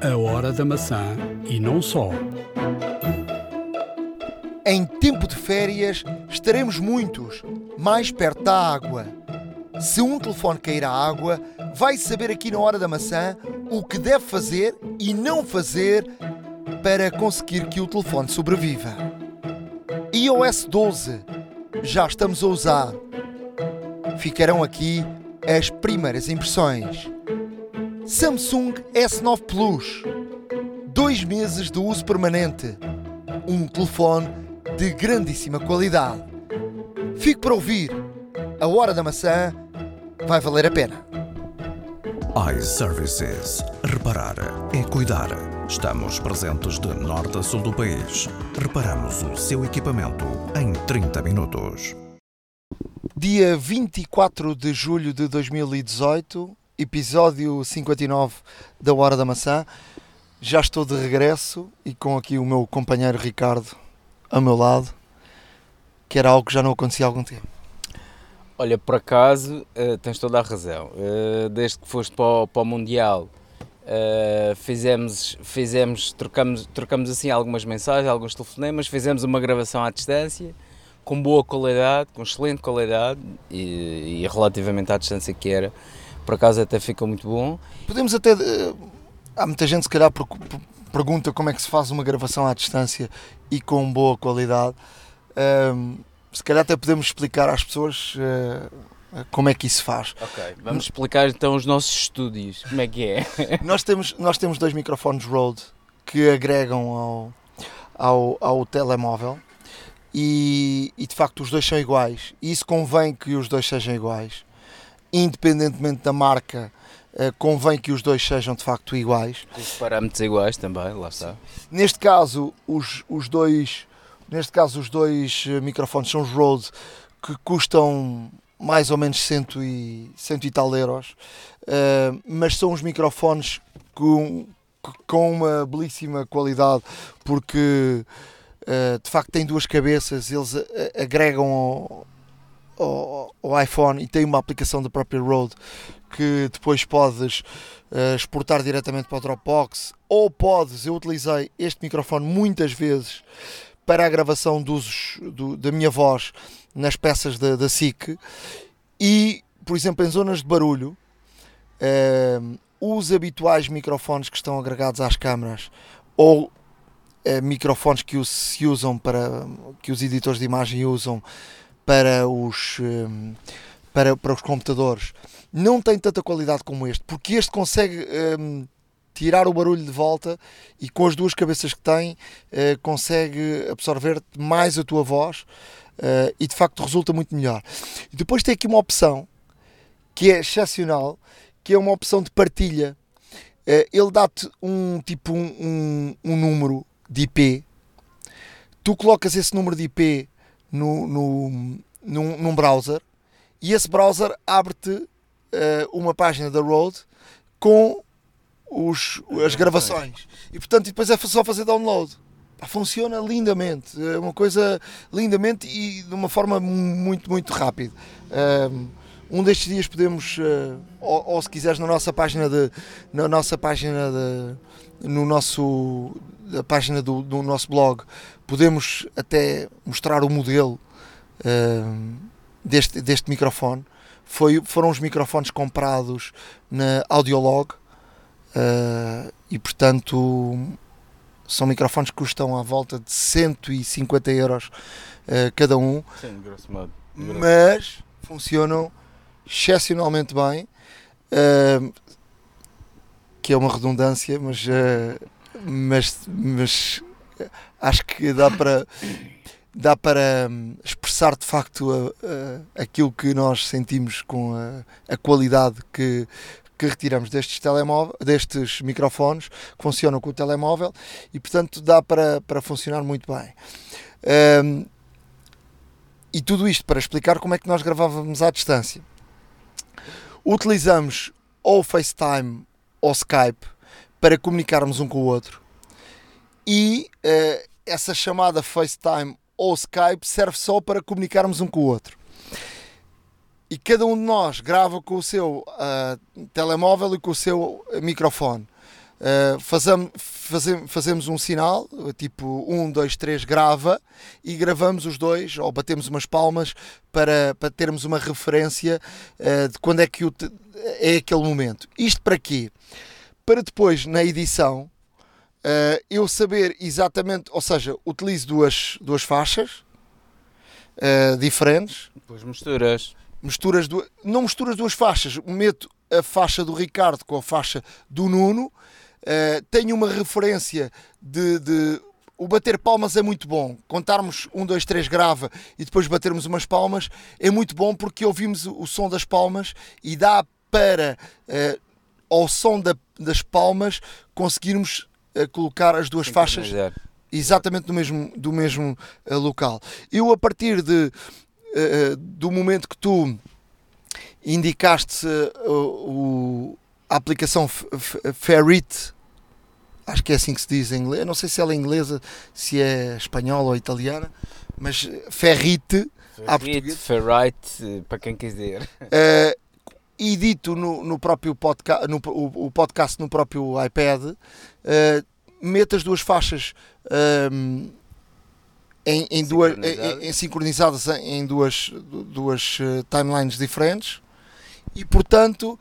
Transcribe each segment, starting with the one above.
A hora da maçã e não só. Em tempo de férias estaremos muitos, mais perto da água. Se um telefone cair à água, vai saber aqui na hora da maçã o que deve fazer e não fazer para conseguir que o telefone sobreviva. iOS 12 já estamos a usar. Ficarão aqui as primeiras impressões. Samsung S9 Plus. Dois meses de uso permanente. Um telefone de grandíssima qualidade. Fique para ouvir. A hora da maçã vai valer a pena. iServices. Reparar é cuidar. Estamos presentes de norte a sul do país. Reparamos o seu equipamento em 30 minutos. Dia 24 de julho de 2018, episódio 59 da Hora da Maçã. Já estou de regresso e com aqui o meu companheiro Ricardo ao meu lado, que era algo que já não acontecia há algum tempo. Olha, por acaso, uh, tens toda a razão. Uh, desde que foste para o, Mundial, uh, fizemos, fizemos trocamos, trocamos assim algumas mensagens, alguns telefonemas, fizemos uma gravação à distância, com boa qualidade, com excelente qualidade e, e relativamente à distância que era. Por acaso até ficou muito bom. Podemos até. há muita gente, se calhar, pergunta como é que se faz uma gravação à distância e com boa qualidade. Um, se calhar até podemos explicar às pessoas uh, como é que isso faz. Ok, vamos explicar então os nossos estúdios, como é que é? nós, temos, nós temos dois microfones Rode que agregam ao, ao, ao telemóvel e, e, de facto os dois são iguais. E isso convém que os dois sejam iguais, independentemente da marca. Uh, convém que os dois sejam de facto iguais. Os parâmetros iguais também, lá está. Neste caso, os, os dois Neste caso, os dois eh, microfones são os Rode que custam mais ou menos cento e, cento e tal euros, uh, mas são os microfones com, com uma belíssima qualidade porque uh, de facto têm duas cabeças, eles agregam ao, ao, iPhone e têm uma aplicação da própria Rode que depois podes uh, exportar diretamente para o Dropbox ou podes, eu utilizei este microfone muitas vezes para a gravação dos, do, da minha voz nas peças da, da SIC e, por exemplo, em zonas de barulho, uh, os habituais microfones que estão agregados às câmaras ou uh, microfones que se usam para que os editores de imagem usam para os uh, para, para os computadores não tem tanta qualidade como este porque este consegue tirar o barulho de volta e com as duas cabeças que tem uh, consegue absorver mais a tua voz uh, e de facto resulta muito melhor. E depois tem aqui uma opção que é excepcional, que é uma opção de partilha. Uh, ele dá-te um tipo um, um, um, número de IP, tu colocas esse número de IP no, no, num, num browser e esse browser abre-te uma página da Rode com os, as gravações. E portanto, depois é só fazer download. Funciona lindamente, é uma coisa lindamente e de uma forma muito, muito rápida. Um destes dias podemos, eh, ou, ou se quiseres, na nossa página de, na nossa página de, no nosso, a página do, do nosso blog, podemos até mostrar o modelo deste, deste microfone. Foi, foram os microfones comprados na Audiolog, Uh, e portanto são microfones que custam à volta de 150 euros uh, cada um. Sim, grosso modo. Mas funcionam excepcionalmente bem. Uh, que é uma redundância, mas, mas, mas acho que dá para dá para hum, expressar de facto a, a, aquilo que nós sentimos com a, a qualidade que, que retiramos destes, telemóvel, destes microfones que funcionam com o telemóvel e, portanto, dá para, para funcionar muito bem. Um, e tudo isto para explicar como é que nós gravávamos à distância. Utilizamos ou FaceTime ou Skype para comunicarmos um com o outro e uh, essa chamada FaceTime ou Skype serve só para comunicarmos um com o outro e cada um de nós grava com o seu uh, telemóvel e com o seu microfone. Uh, fazemos, fazemos, fazemos um sinal, tipo 1, 2, 3, grava, e gravamos os dois, ou batemos umas palmas para, para termos uma referência uh, de quando é que o, é aquele momento. Isto para quê? Para depois, na edição, uh, eu saber exatamente, ou seja, utilizo duas, duas faixas diferentes. Depois misturas. Misturas, não misturas duas faixas, meto a faixa do Ricardo com a faixa do Nuno Uh, tenho uma referência de, de, O bater palmas é muito bom. Contarmos um, dois, três grava e depois batermos umas palmas é muito bom porque ouvimos o, o som das palmas e dá para, uh, ao som da, das palmas, conseguirmos uh, colocar as duas faixas exatamente do mesmo, do mesmo local. Eu, a partir de, do momento que tu indicaste o a aplicação Ferrit, acho que é assim que se diz em inglês, não sei se ela é inglesa, se é espanhola ou italiana, mas Ferrit, Ferrit, Ferrite, para quem quiser. Uh, edito no, no próprio podcast, no, o, o, podcast no próprio iPad, uh, meto as duas faixas um, em, em, duas, em, em, sincronizadas em duas, duas uh, timelines diferentes e portanto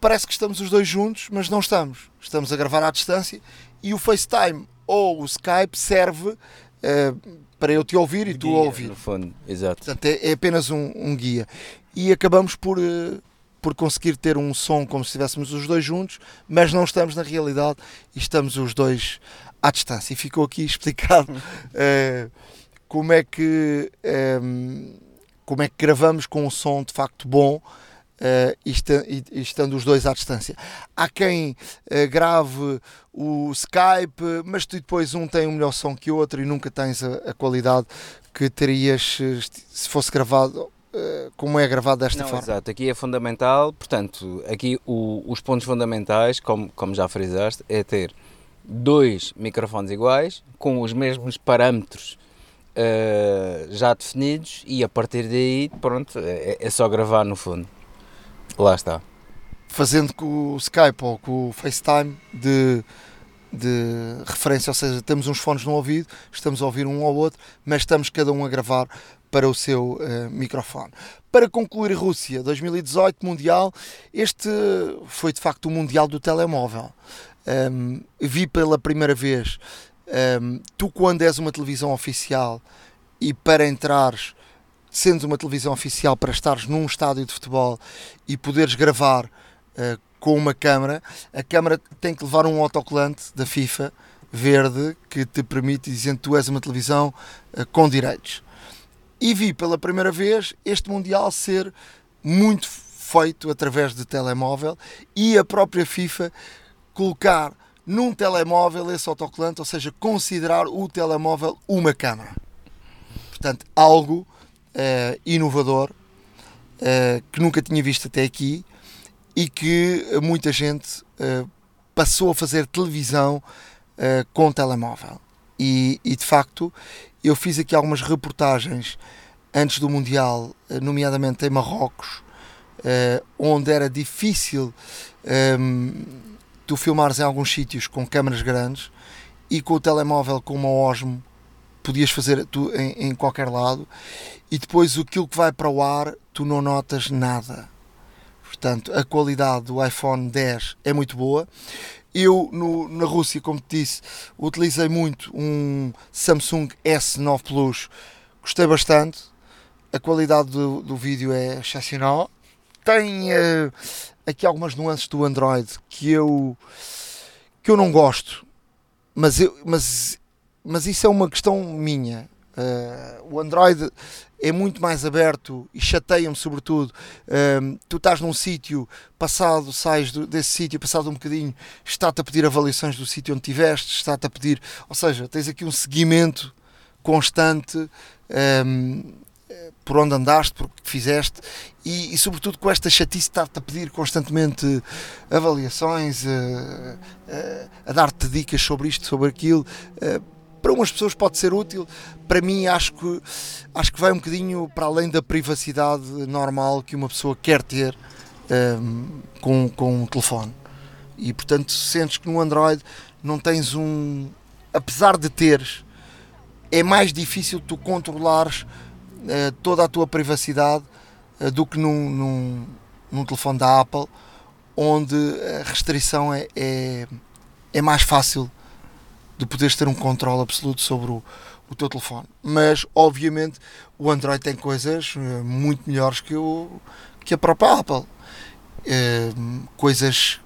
parece que estamos os dois juntos, mas não estamos. Estamos a gravar à distância e o FaceTime ou o Skype serve uh, para eu te ouvir e guia, tu ouvir. No fundo, exato. Portanto, é, é apenas um, um, guia. E acabamos por, uh, por conseguir ter um som como se estivéssemos os dois juntos, mas não estamos na realidade e estamos os dois à distância. E ficou aqui explicado uh, como é que. Um, como é que gravamos com um som de facto bom Uh, e, estando os dois à distância. Há quem grave o Skype, mas depois um tem um melhor som que o outro e nunca tens a, a qualidade que terias se fosse gravado como é gravado desta Não, forma. Exato, aqui é fundamental, portanto, aqui o, os pontos fundamentais, como, como já frisaste, é ter dois microfones iguais, com os mesmos parâmetros já definidos e a partir daí, pronto, é, é só gravar no fundo. Lá está. Fazendo com o Skype ou com o FaceTime de, de referência, ou seja, temos uns fones no ouvido, estamos a ouvir um ao outro, mas estamos cada um a gravar para o seu uh, microfone. Para concluir, Rússia 2018 Mundial, este foi de facto o Mundial do telemóvel. Um, vi pela primeira vez, um, tu quando és uma televisão oficial e para entrares sendo uma televisão oficial para estares num estádio de futebol e poderes gravar uh, com uma câmara, a câmara tem que levar um autocolante da FIFA verde que te permite dizer que tu és uma televisão uh, com direitos. E vi pela primeira vez este Mundial ser muito feito através de telemóvel e a própria FIFA colocar num telemóvel esse autocolante, ou seja, considerar o telemóvel uma câmara. Portanto, algo uh, inovador uh, que nunca tinha visto até aqui e que muita gente uh, passou a fazer televisão com telemóvel. E, e, de facto, eu fiz aqui algumas reportagens antes do Mundial, nomeadamente em Marrocos, onde era difícil um, ehm, tu filmares em alguns sítios com câmaras grandes e com o telemóvel com uma Osmo podias fazer tu, em, em, qualquer lado e depois aquilo que vai para o ar tu não notas nada. Portanto, a qualidade do iPhone 10 é muito boa. Eu no, na Rússia, como te disse, utilizei muito um Samsung S9 Plus, gostei bastante. A qualidade do, do vídeo é excepcional. Tem uh, aqui algumas nuances do Android que eu que eu não gosto, mas, eu, mas mas isso é uma questão minha. Uh, o Android é muito mais aberto e chateia-me sobretudo. Uh, tu estás num sítio, passado, sais do, desse sítio, passado um bocadinho, está-te a pedir avaliações do sítio onde estiveste, está-te a pedir, ou seja, tens aqui um seguimento constante um, por onde andaste, por que fizeste e, e, sobretudo com esta chatice estar-te a pedir constantemente avaliações, uh, a dar-te dicas sobre isto, sobre aquilo para umas pessoas pode ser útil, para mim acho que, acho que vai um bocadinho para além da privacidade normal que uma pessoa quer ter um, com, com um telefone. E portanto sentes que no Android não tens um. Apesar de teres, é mais difícil tu controlares uh, toda a tua privacidade uh, do que num, num, num, telefone da Apple, onde a restrição é, é, é mais fácil de poderes ter um controle absoluto sobre o, o teu telefone. Mas, obviamente, o Android tem coisas uh, muito melhores que, o, que a própria Apple. coisas,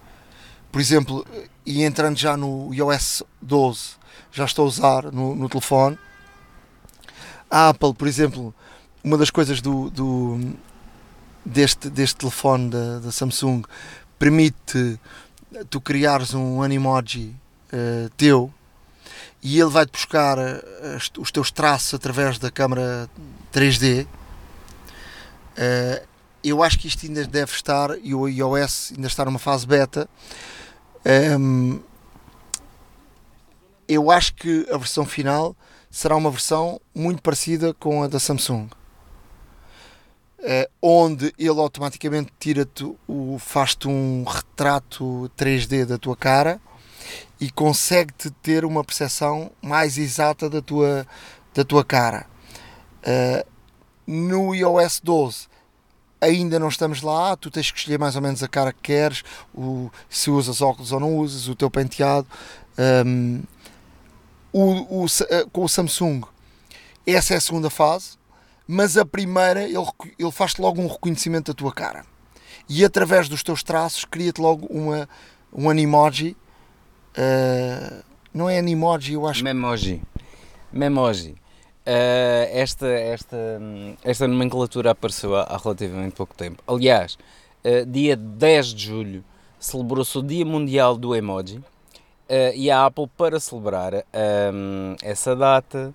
por exemplo, e entrando já no iOS 12, já estou a usar no, no telefone. A Apple, por exemplo, uma das coisas do, do deste, deste telefone da, da, Samsung permite tu criares um Animoji uh, teu e ele vai-te buscar uh, os teus traços através da câmera 3D. Uh, eh, eu acho que isto ainda deve estar, e o iOS ainda está numa fase beta, um, eu acho que a versão final será uma versão muito parecida com a da Samsung. Uh, onde ele automaticamente tira-te o faz-te um retrato 3D da tua cara e consegue-te ter uma percepção mais exata da tua, da tua cara. Uh, no iOS 12 ainda não estamos lá, tu tens que escolher mais ou menos a cara que queres, o, se usas óculos ou não usas, o teu penteado. Um, o, o, eh, com o Samsung, essa é a segunda fase, mas a primeira ele, ele faz-te logo um reconhecimento da tua cara e através dos teus traços cria-te logo uma, um animoji. Uh, não é animoji, eu acho. Memoji. Memoji. Uh, esta, esta, esta nomenclatura apareceu há, há relativamente pouco tempo. Aliás, uh, dia 10 de julho celebrou-se o Dia Mundial do Emoji e a Apple, para celebrar essa data,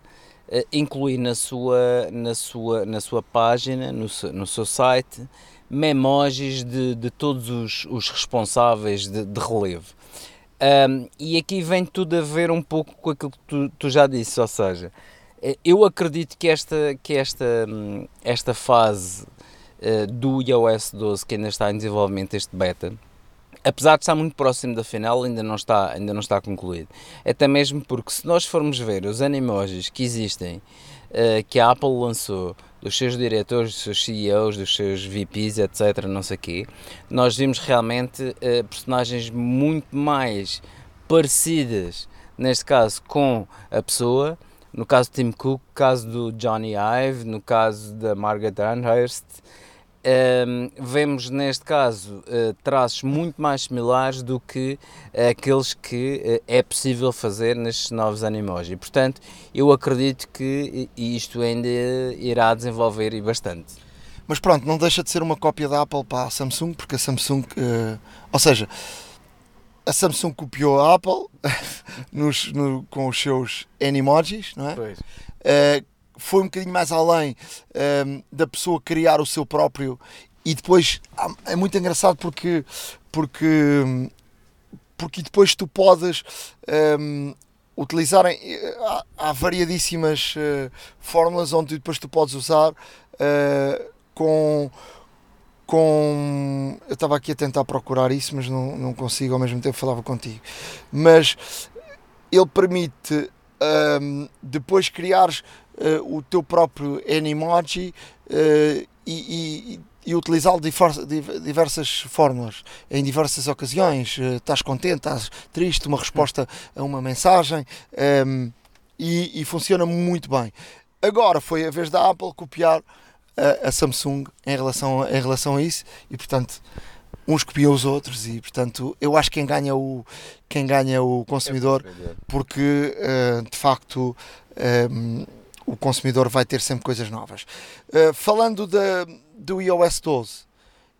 inclui na sua, na sua, na sua página, no, no seu site, memojis de, de todos os, os responsáveis de, de relevo. Um, e aqui vem tudo a ver um pouco com aquilo que tu, tu já disse, ou seja, eh, eu acredito que esta, que esta, hum, esta fase uh, do iOS 12 que ainda está em desenvolvimento, este beta, apesar de estar muito próximo da final, ainda não está, ainda não está concluído. Até mesmo porque se nós formos ver os animojis que existem, uh, que a Apple lançou, dos seus diretores, dos seus CEOs, dos seus VPs, etc., não sei quê, nós vimos realmente uh, personagens muito mais parecidas, neste caso, com a pessoa, no caso de Tim Cook, no caso do Johnny Ive, no caso da Margaret Arnhurst, um, vemos neste caso uh, traços muito mais similares do que aqueles que uh, é possível fazer nestes novos Animoji. Portanto, eu acredito que isto ainda irá desenvolver e bastante. Mas pronto, não deixa de ser uma cópia da Apple para a Samsung, porque a Samsung, uh, ou seja, a Samsung copiou a Apple nos, no, com os seus Animojis, não é? Pois. Uh, foi um bocadinho mais além um, da pessoa criar o seu próprio e depois é muito engraçado porque porque porque depois tu podes um, utilizar há, há variadíssimas uh, fórmulas onde depois tu podes usar uh, com com. Eu estava aqui a tentar procurar isso, mas não, não consigo ao mesmo tempo falava contigo. Mas ele permite um, depois criares uh, o teu próprio Animoji uh, e, e, e utilizá-lo de diversas fórmulas, em diversas ocasiões. Uh, estás contente, estás triste, uma resposta a uma mensagem um, e, e funciona muito bem. Agora foi a vez da Apple copiar a, a Samsung em relação, em relação a isso e portanto uns copiam os outros e portanto eu acho que quem ganha o quem ganha o consumidor porque uh, de facto eh, o consumidor vai ter sempre coisas novas. Uh, falando da, do iOS 12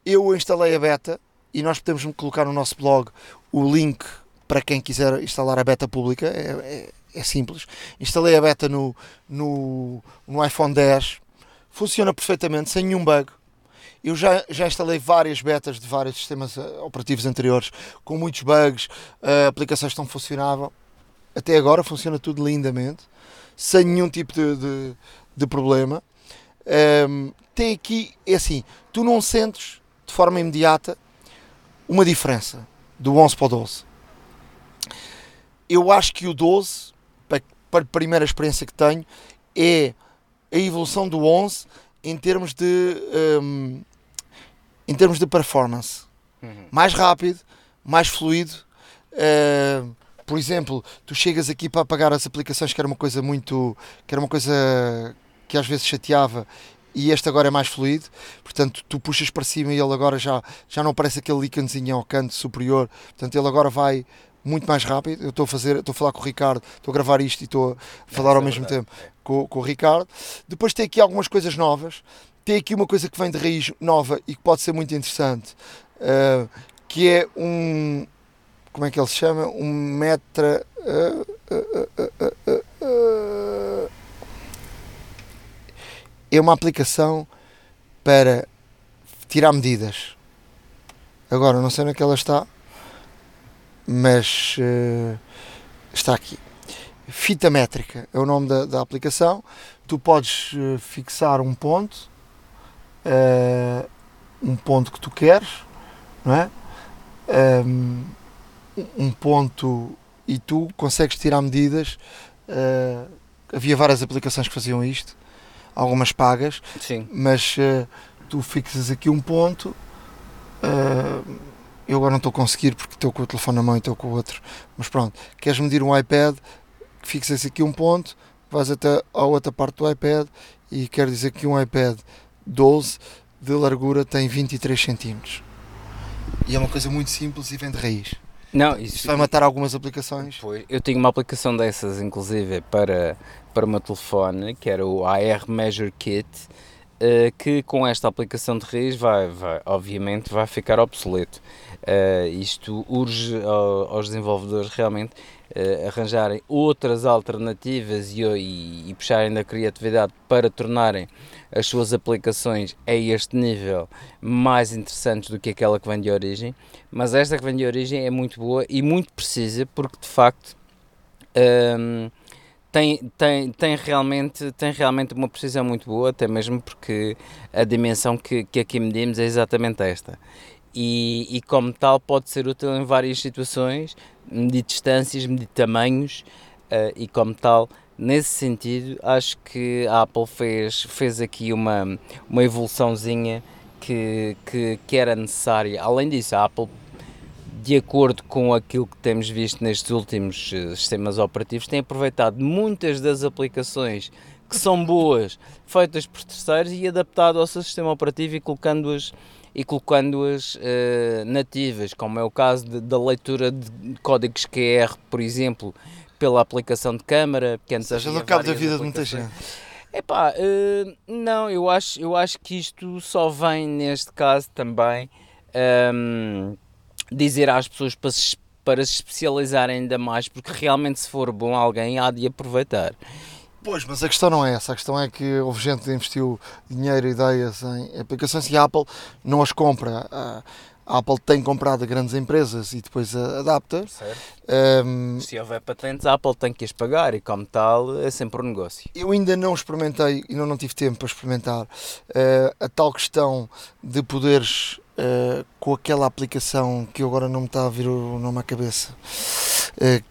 eu instalei a beta e nós podemos colocar no nosso blog o link para quem quiser instalar a beta pública. É, é, é simples. Instalei a beta no, no, no iPhone 10 funciona perfeitamente, sem nenhum bug. Eu já, já instalei várias betas de vários sistemas eh, operativos anteriores com muitos bugs, uh, aplicações que não funcionavam. Até agora funciona tudo lindamente, sem nenhum tipo de, de, de problema. Um, ehm, tem aqui, é assim, tu não sentes de forma imediata uma diferença. do 11 para o 12. Eu acho que o 12, para, a primeira experiência que tenho, é a evolução do 11 em termos de um, em termos de performance Uhum. mais rápido, mais fluido. Uh, por exemplo, tu chegas aqui para apagar as aplicações, que era uma coisa muito. que era uma coisa que às vezes chateava, e este agora é mais fluido. Portanto, tu puxas para cima e ele agora já, já não parece aquele íconezinho ao canto superior. Portanto, ele agora vai muito mais rápido. Eu estou a fazer, estou a falar com o Ricardo, estou a gravar isto e estou a falar ao é mesmo verdade. tempo com, com o Ricardo. Depois tem aqui algumas coisas novas. Tem aqui uma coisa que vem de raiz nova e que pode ser muito interessante, uh, que é um. Como é que ele se chama? Um metra. uh, é uma aplicação para tirar medidas. Agora, não sei onde é que ela está, mas está aqui. Fita métrica é o nome da, da aplicação. Tu podes fixar um ponto, uh, um ponto que tu queres, não é? Um, um ponto e tu consegues tirar medidas. Uh, havia várias aplicações que faziam isto, algumas pagas, Sim. mas uh, tu fixas aqui um ponto. Uh, eu agora não estou a conseguir porque estou com o telefone na mão e estou com o outro. Mas pronto, queres medir um iPad, fixas aqui um ponto, vais até à outra parte do iPad e quer dizer que um iPad 12 de largura tem 23 centímetros. E é uma coisa muito simples e vem de raiz. Não, Isto isso vai matar algumas aplicações. Pois, eu tenho uma aplicação dessas, inclusive, para, para o meu telefone, que era o AR Measure Kit, eh, que com esta aplicação de raiz vai, vai, obviamente, vai ficar obsoleto. Eh, isto urge ao- aos desenvolvedores realmente eh, arranjarem outras alternativas e, e, e puxarem da criatividade para tornarem as suas aplicações a este nível mais interessantes do que aquela que vem de origem. Mas esta que vem de origem é muito boa e muito precisa porque de facto hum, tem, tem, tem, realmente, tem realmente uma precisão muito boa, até mesmo porque a dimensão que, que aqui medimos é exatamente esta. E, e como tal pode ser útil em várias situações, medir distâncias, medir tamanhos eh, e como tal, nesse sentido, acho que a Apple fez, fez aqui uma, uma evoluçãozinha que, que, que era necessária. Além disso, a Apple de acordo com aquilo que temos visto nestes últimos eh, sistemas operativos, tem aproveitado muitas das aplicações que são boas, feitas por terceiros e adaptado ao seu sistema operativo e colocando-as e colocando-as eh, nativas, como é o caso de- da leitura de códigos QR, por exemplo, pela aplicação de câmara, que antes havia no cabo da vida de muita gente. Epá, eh, não, eu acho, eu acho que isto só vem neste caso também ehm, dizer às pessoas para se, para se especializarem ainda mais, porque realmente se for bom alguém há de aproveitar. Pois, mas a questão não é essa. A questão é que houve gente que investiu dinheiro e ideias em aplicações e a Apple não as compra. A Apple tem comprado grandes empresas e depois adapta. Certo. Ahm, Se houver patentes, a Apple tem que as pagar e como tal é sempre um negócio. eu ainda não experimentei, ainda não tive tempo para experimentar eh, a tal questão de poderes eh, com aquela aplicação que agora não me está a vir o nome à cabeça eh,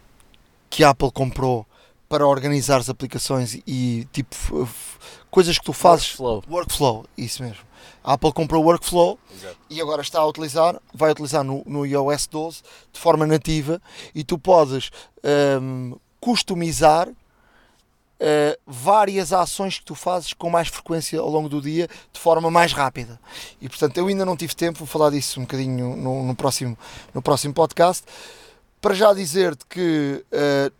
que a Apple comprou para organizar as aplicações e tipo coisas que tu fazes Workflow. Workflow, isso mesmo. A Apple comprou o Workflow Exato. e agora está a utilizar, vai utilizar no, no iOS 12 de forma nativa e tu podes hum, customizar eh, várias ações que tu fazes com mais frequência ao longo do dia de forma mais rápida. E portanto eu ainda não tive tempo, vou falar disso um bocadinho no, no próximo, no próximo podcast. Para já dizer-te que eh,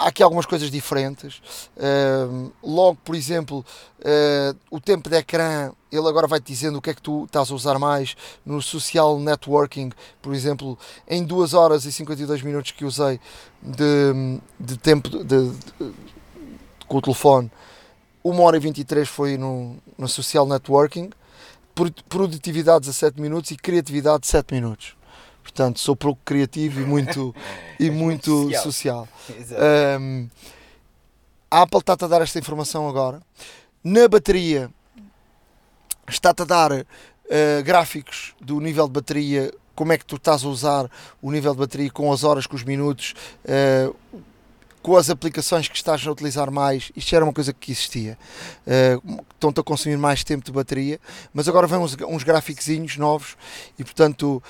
há aqui algumas coisas diferentes. Ahm, logo, por exemplo, eh, o tempo de ecrã, ele agora vai-te dizendo o que é que tu estás a usar mais. No social networking, por exemplo, em 2 horas e 52 minutos que usei de, de tempo de, de- com o telefone, 1 hora e 23 foi no, no social networking, Pro- produtividade 17 minutos e criatividade 7 minutos. Portanto, sou pouco criativo e muito, e muito social. social. Um, a Apple está-te a dar esta informação agora. Na bateria, está-te a dar uh, gráficos do nível de bateria como é que tu estás a usar o nível de bateria com as horas, com os minutos, uh, com as aplicações que estás a utilizar mais. Isto era uma coisa que existia. Uh, Estão-te a consumir mais tempo de bateria, mas agora vêm uns, uns gráficos novos e, portanto,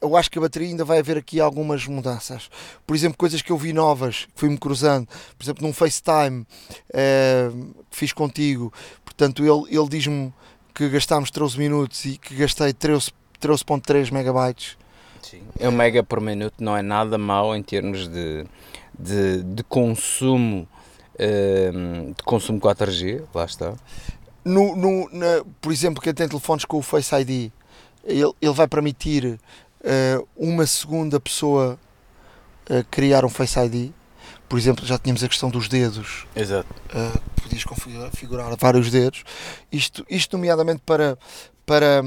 eu acho que a bateria ainda vai haver aqui algumas mudanças. Por exemplo, coisas que eu vi novas, que fui-me cruzando, por exemplo, num FaceTime uh, que fiz contigo, portanto, ele, ele diz-me que gastámos 13 minutos e que gastei 13.3 13 megabytes. Sim. É um mega por minuto, não é nada mau em termos de de, de consumo uh, de consumo 4G, lá está. No, no, na, por exemplo, quem tem telefones com o Face ID, ele, ele vai permitir uh, uma segunda pessoa uh, criar um Face ID. Por exemplo, já tínhamos a questão dos dedos. Exato. Uh, podias configurar vários dedos. Isto, isto nomeadamente para, para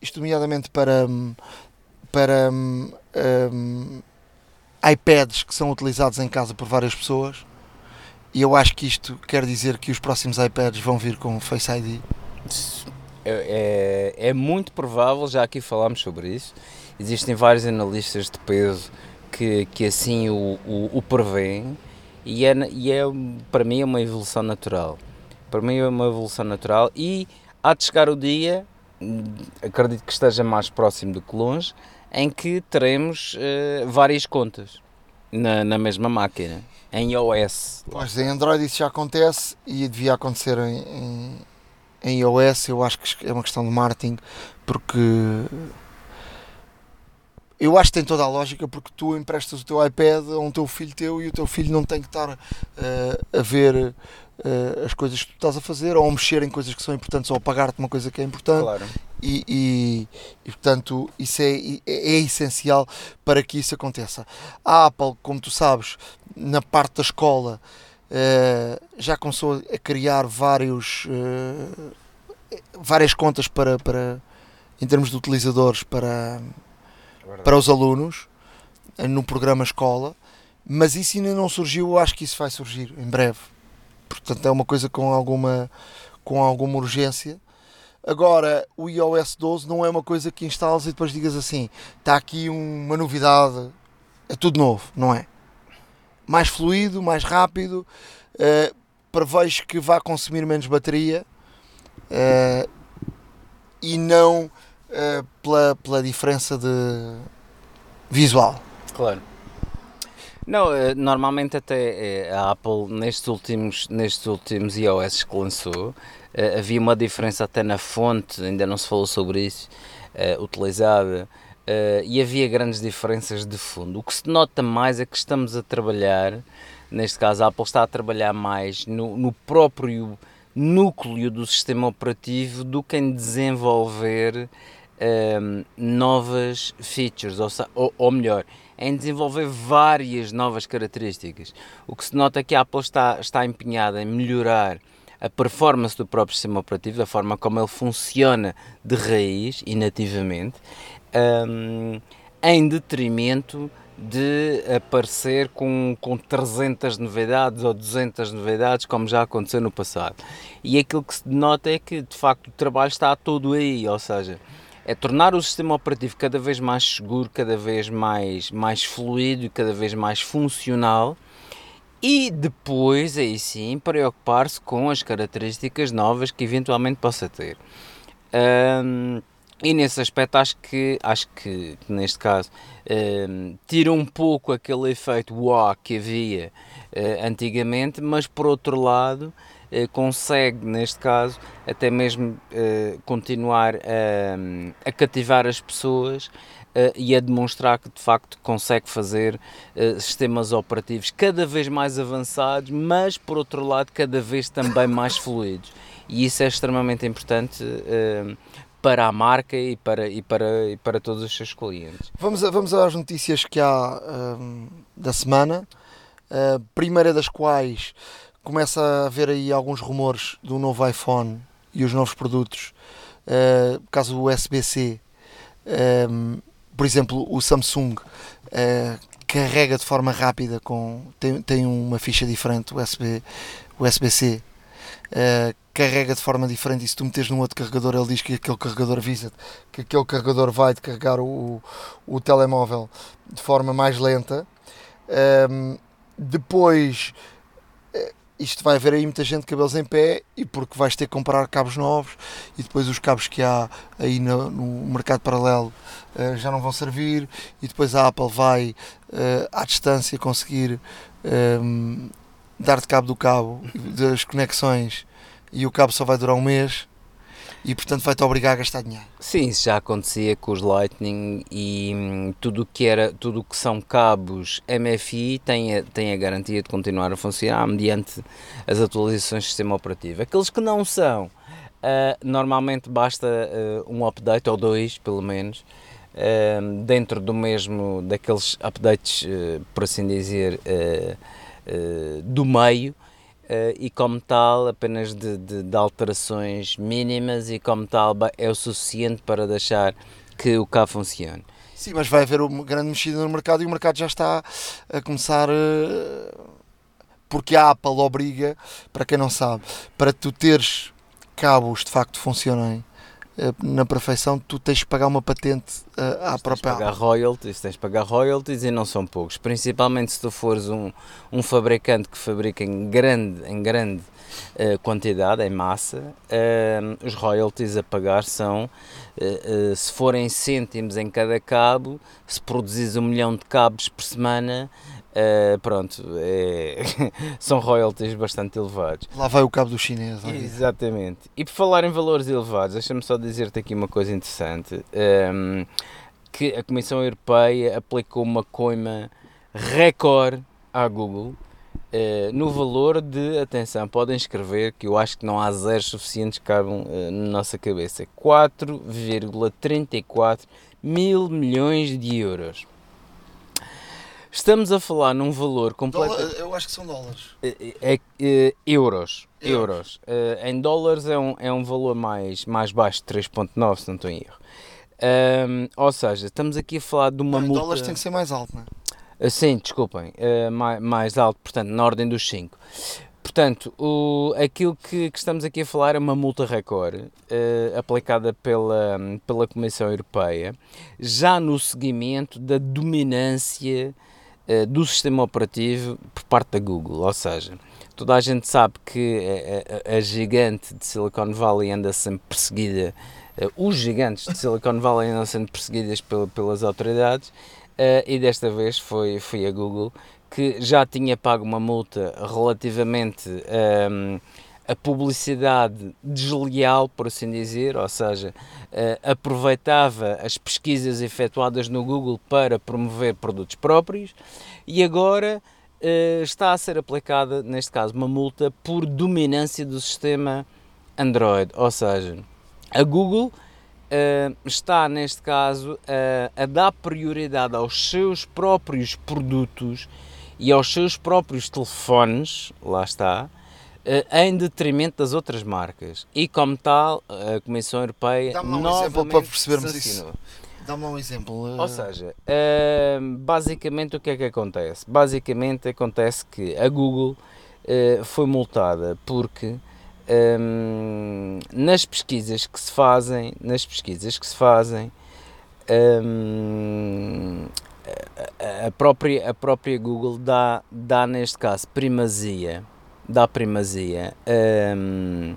isto nomeadamente para para um, um, iPads que são utilizados em casa por várias pessoas. E eu acho que isto quer dizer que os próximos iPads vão vir com Face ID. É, é, é muito provável, já aqui falámos sobre isso. Existem vários analistas de peso que, que assim o, o, o prevêem e é, e é para mim é uma evolução natural. Para mim é uma evolução natural e há de chegar o dia, acredito que esteja mais próximo do que longe, em que teremos uh, várias contas na, na mesma máquina, em iOS. Pois, em Android isso já acontece e devia acontecer em, em iOS. Eu acho que é uma questão de marketing, porque eu acho que tem toda a lógica porque tu emprestas o teu iPad a um teu filho teu e o teu filho não tem que estar uh, a ver uh, as coisas que tu estás a fazer ou a mexer em coisas que são importantes ou a pagar-te uma coisa que é importante. Claro. E, e, e, portanto isso é, é, é, essencial para que isso aconteça. A Apple, como tu sabes, na parte da escola uh, já começou a criar vários, uh, várias contas para, para em termos de utilizadores para, para os alunos no programa escola, mas isso ainda não surgiu, eu acho que isso vai surgir em breve. Portanto, é uma coisa com alguma, com alguma urgência. Agora, o iOS 12 não é uma coisa que instalas e depois digas assim: está aqui uma novidade, é tudo novo, não é? Mais fluido, mais rápido, uh, prevejo que vai consumir menos bateria uh, e não uh, pela, pela diferença de visual. Claro. Não, normalmente até a Apple nestes últimos, nestes últimos iOS que lançou havia uma diferença até na fonte, ainda não se falou sobre isso, utilizada e havia grandes diferenças de fundo. O que se nota mais é que estamos a trabalhar, neste caso a Apple está a trabalhar mais no, no próprio núcleo do sistema operativo do que em desenvolver um, novas features, ou, ou, ou melhor, em desenvolver várias novas características. O que se nota é que a Apple está, está empenhada em melhorar a performance do próprio sistema operativo, da forma como ele funciona de raiz e nativamente, um, em detrimento de aparecer com, com 300 novidades ou 200 novidades, como já aconteceu no passado. E aquilo que se nota é que, de facto, o trabalho está todo aí, ou seja, é tornar o sistema operativo cada vez mais seguro, cada vez mais, mais fluido, cada vez mais funcional e depois, aí sim, preocupar-se com as características novas que eventualmente possa ter. Um, e nesse aspecto acho que, acho que neste caso um, tira um pouco aquele efeito wow que havia uh, antigamente, mas por outro lado eh, consegue, neste caso, até mesmo eh, continuar a, a cativar as pessoas Uh, e a demonstrar que de facto consegue fazer uh, sistemas operativos cada vez mais avançados, mas por outro lado cada vez também mais fluidos. E isso é extremamente importante uh, para a marca e para, e, para, e para todos os seus clientes. Vamos, a, vamos às notícias que há da semana. A primeira das quais começa a haver aí alguns rumores do novo iPhone e os novos produtos, uh, caso o USB-C, um, por exemplo, o Samsung uh, carrega de forma rápida com tem, tem uma ficha diferente USB USB-C uh, carrega de forma diferente e se tu meteres num outro carregador ele diz que aquele carregador avisa que aquele carregador vai de carregar o, o telemóvel de forma mais lenta. Um, depois isto vai haver aí muita gente de cabelos em pé e porque vais ter que comprar cabos novos e depois os cabos que há aí no, no mercado paralelo uh, já não vão servir e depois a Apple vai uh, à distância conseguir um, dar-te cabo do cabo das conexões e o cabo só vai durar um mês e portanto vai-te obrigar a gastar dinheiro. Sim, isso já acontecia com os Lightning e hum, tudo que era, tudo que são cabos MFI tem a, tem a garantia de continuar a funcionar mediante as atualizações do sistema operativo. Aqueles que não são, uh, normalmente basta uh, um update ou dois, pelo menos, uh, dentro do mesmo, daqueles updates, por assim dizer, do meio, Uh, e como tal apenas de, de, de, alterações mínimas e como tal é o suficiente para deixar que o carro funcione. Sim, mas vai haver uma grande mexida no mercado e o mercado já está a começar uh, porque a Apple obriga, para quem não sabe, para tu teres cabos de facto funcionem eh, na perfeição, tu tens de pagar uma patente uh, à própria tens de pagar royalties, tens de pagar royalties e não são poucos, principalmente se tu fores um, um fabricante que fabrica em grande, em grande uh, quantidade, em massa, uh, os royalties a pagar são, se forem cêntimos em cada cabo, se produzis um milhão de cabos por semana, Uh, pronto, é, são royalties bastante elevados. Lá vai o cabo do chinês. Exatamente. E por falar em valores elevados, deixa-me só dizer-te aqui uma coisa interessante: um, ehm, que a Comissão Europeia aplicou uma coima recorde à Google. Uh, no valor de, atenção, podem escrever que eu acho que não há zeros suficientes que cabam uh, na nossa cabeça: 4,34 mil milhões de euros. Estamos a falar num valor completo. Eu acho que são dólares. É, é, é euros. Euros. Uh, em dólares é um, é um valor mais, mais baixo, 3,9, se não estou em erro. Um, ou seja, estamos aqui a falar de uma não, multa. Em dólares tem que ser mais alto, não é? Uh, sim, desculpem. Uh, mais, mais alto, portanto, na ordem dos 5. Portanto, o, aquilo que, que, estamos aqui a falar é uma multa recorde uh, aplicada pela, pela Comissão Europeia, já no seguimento da dominância do sistema operativo por parte da Google. Ou seja, toda a gente sabe que a, a, a gigante de Silicon Valley anda sempre perseguida, os gigantes de Silicon Valley andam sempre perseguidas pel, pelas autoridades, e desta vez foi, foi a Google que já tinha pago uma multa relativamente um, a publicidade desleal, por assim dizer, ou seja, uh, aproveitava as pesquisas efetuadas no Google para promover produtos próprios e agora uh, está a ser aplicada, neste caso, uma multa por dominância do sistema Android, ou seja, a Google uh, está, neste caso, a dar prioridade aos seus próprios produtos e aos seus próprios telefones, lá está, eh, em detrimento das outras marcas. E como tal, a Comissão Europeia Dá-me um exemplo para percebermos isso. Dá-me um exemplo. Ou seja, eh, basicamente o que é que acontece? Basicamente acontece que a Google eh, foi multada porque um, nas pesquisas que se fazem, nas pesquisas que se fazem, um, a própria, a própria Google dá, dá neste caso primazia, dá primazia. Um,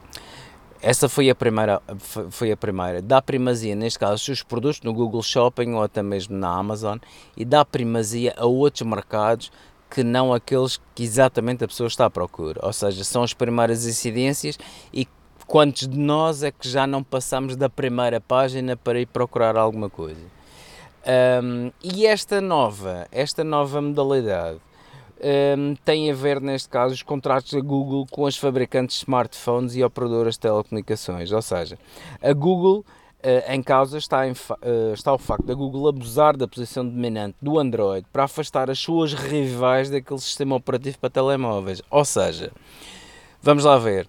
essa foi a primeira, foi a primeira. Dá primazia, neste caso, os seus produtos no Google Shopping ou até mesmo na Amazon e dá primazia a outros mercados que não aqueles que exatamente a pessoa está à procura. Ou seja, são as primeiras incidências e quantos de nós é que já não passamos da primeira página para ir procurar alguma coisa. Um, e esta nova, esta nova modalidade um, tem a ver, neste caso, os contratos da Google com as fabricantes de smartphones e operadoras de telecomunicações. Ou seja, a Google, uh, em causa, está, em uh, está o facto da Google abusar da posição dominante do Android para afastar as suas rivais daquele sistema operativo para telemóveis. Ou seja, vamos lá ver.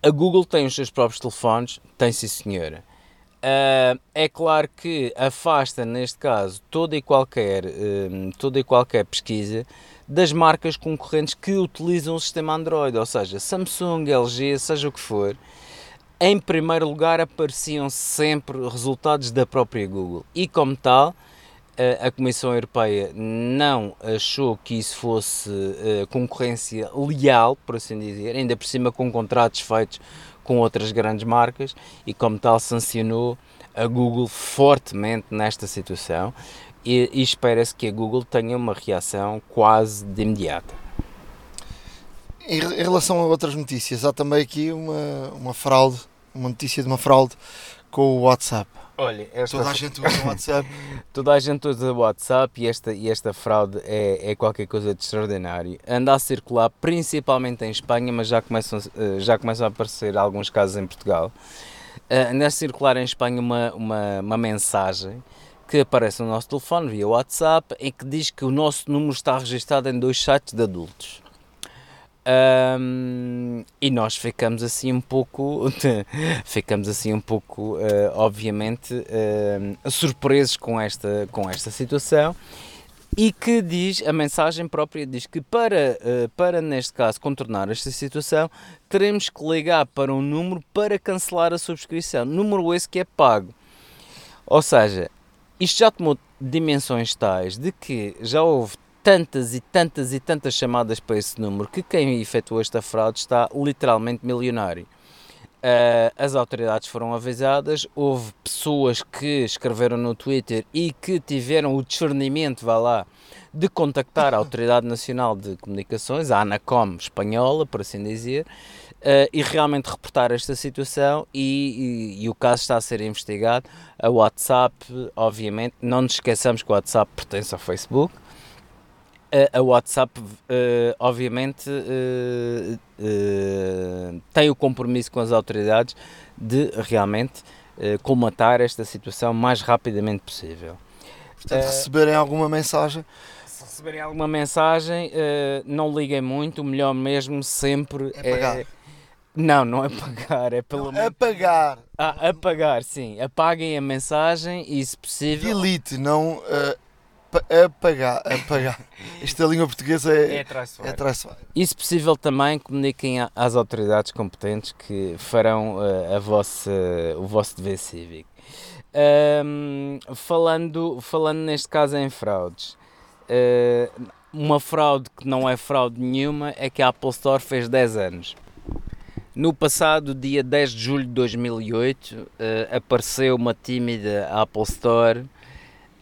A Google tem os seus próprios telefones, tem sim senhora. Uh, é claro que afasta, neste caso, toda e qualquer, uh, toda e qualquer pesquisa das marcas concorrentes que utilizam o sistema Android, ou seja, Samsung, LG, seja o que for. Em primeiro lugar apareciam sempre resultados da própria Google e como tal a Comissão Europeia não achou que isso fosse uh, concorrência leal, por assim dizer, ainda por cima com contratos feitos com outras grandes marcas e, como tal, sancionou a Google fortemente nesta situação e, e espera-se que a Google tenha uma reação quase de imediata. Em, em relação a outras notícias, há também aqui uma, uma fraude, uma notícia de uma fraude com o WhatsApp. Olha, esta... toda a gente usa o WhatsApp. toda a gente usa o WhatsApp e esta, e esta fraude é, é qualquer coisa de extraordinário. Anda a circular principalmente em Espanha, mas já começam, eh, já começam a aparecer alguns casos em Portugal. Eh, anda a circular em Espanha uma, uma, uma mensagem que aparece no nosso telefone via WhatsApp em que diz que o nosso número está registado em dois sites de adultos. Um, e nós ficamos assim um pouco, ficamos assim um pouco, uh, obviamente, uh, surpresos com esta, com esta situação e que diz, a mensagem própria diz que para, uh, para neste caso contornar esta situação, teremos que ligar para um número para cancelar a subscrição, número esse que é pago. Ou seja, isto já tomou dimensões tais de que já houve tantas e tantas e tantas chamadas para esse número que quem efetuou esta fraude está literalmente milionário. Uh, as autoridades foram avisadas, houve pessoas que escreveram no Twitter e que tiveram o discernimento, vá lá, de contactar a Autoridade Nacional de Comunicações, a ANACOM espanhola, por assim dizer, uh, e realmente reportar esta situação e, e, e, o caso está a ser investigado. A WhatsApp, obviamente, não nos esqueçamos que o WhatsApp pertence ao Facebook, a, a WhatsApp, uh, obviamente, tem o compromisso com as autoridades de realmente comatar esta situação o mais rapidamente possível. Portanto, receberem alguma mensagem. Se receberem alguma mensagem, não liguem muito, o melhor mesmo sempre é. Pagar. é não, não é pagar, é pelo menos. Apagar. Ah, apagar, sim. Apaguem a mensagem e, se possível. Delete, não. Uh, apagar, apagar. Esta língua portuguesa é, é traiçoeira. É traiçoeira. E se possível também comuniquem às autoridades competentes que farão uh, a vossa, o vosso dever cívico. Um, falando, falando neste caso em fraudes, uh, uma fraude que não é fraude nenhuma é que a Apple Store fez 10 anos. No passado dia 10 de julho de 2008 uh, eh, apareceu uma tímida Apple Store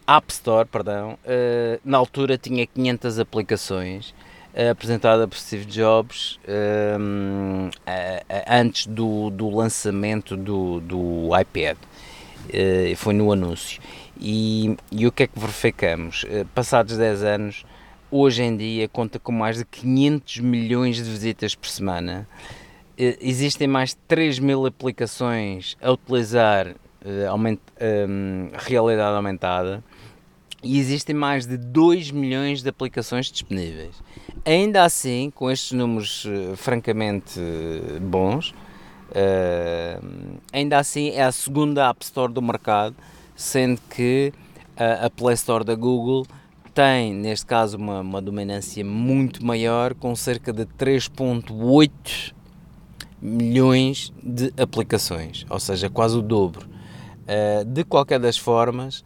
App Store, perdão, uh, na altura tinha 500 aplicações, uh, apresentada por Steve Jobs antes do, do lançamento do, do iPad. foi no anúncio. E, e o que é que verificamos? passados 10 anos, hoje em dia conta com mais de 500 milhões de visitas por semana. Existem mais de 3 mil aplicações a utilizar aument, um, realidade aumentada e existem mais de 2 milhões de aplicações disponíveis. Ainda assim, com estes números uh, francamente uh, bons, uh, ainda assim é a segunda App Store do mercado, sendo que a Play Store da Google tem, neste caso, uma, uma dominância muito maior, com cerca de 3,8 milhões de aplicações, ou seja, quase o dobro. de qualquer das formas,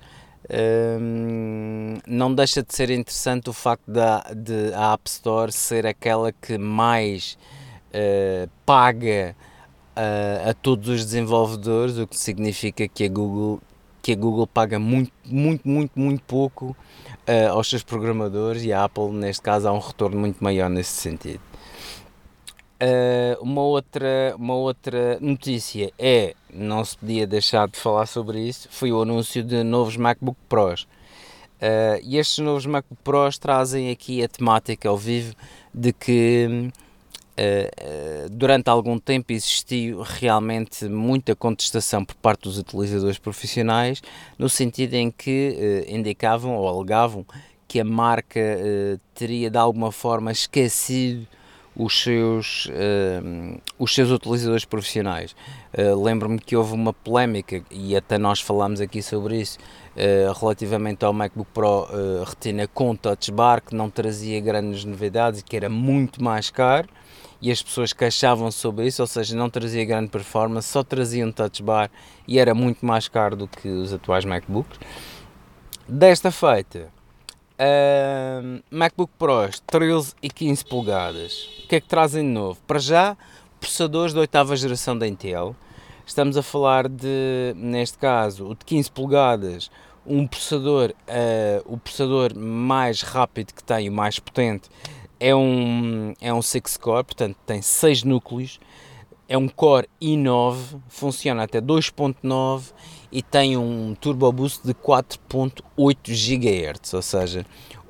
não deixa de ser interessante o facto da de a App Store ser aquela que mais uh, paga uh, a todos os desenvolvedores, o que significa que a Google que a Google paga muito, muito, muito, muito pouco uh, aos seus programadores e a Apple, neste caso, há um retorno muito maior nesse sentido. Uh, uma, outra, uma outra notícia é, não se podia deixar de falar sobre isso, foi o anúncio de novos MacBook Pros. Uh, e estes novos MacBook Pros trazem aqui a temática ao vivo de que uh, durante algum tempo existiu realmente muita contestação por parte dos utilizadores profissionais, no sentido em que indicavam ou alegavam que a marca teria de alguma forma esquecido os seus, uh, os seus utilizadores profissionais. Uh, Lembro-me que houve uma polémica, e até nós falámos aqui sobre isso, uh, relativamente ao MacBook Pro uh, Retina com Touch Bar, que não trazia grandes novidades e que era muito mais caro e as pessoas queixavam sobre isso, ou seja, não trazia grande performance, só trazia um touch bar e era muito mais caro do que os atuais MacBooks. Desta feita, uh, MacBook Pros 13 e 15 polegadas. O que é que trazem de novo? Para já, processadores da oitava geração da Intel. Estamos a falar de, neste caso, o de 15 polegadas, um processador, uh, o processador mais rápido que tem, o mais potente, é um, é um 6-core, portanto tem 6 núcleos, é um Core i9, funciona até 2.9 e tem um Turbo Boost de 4.8 GHz, ou seja,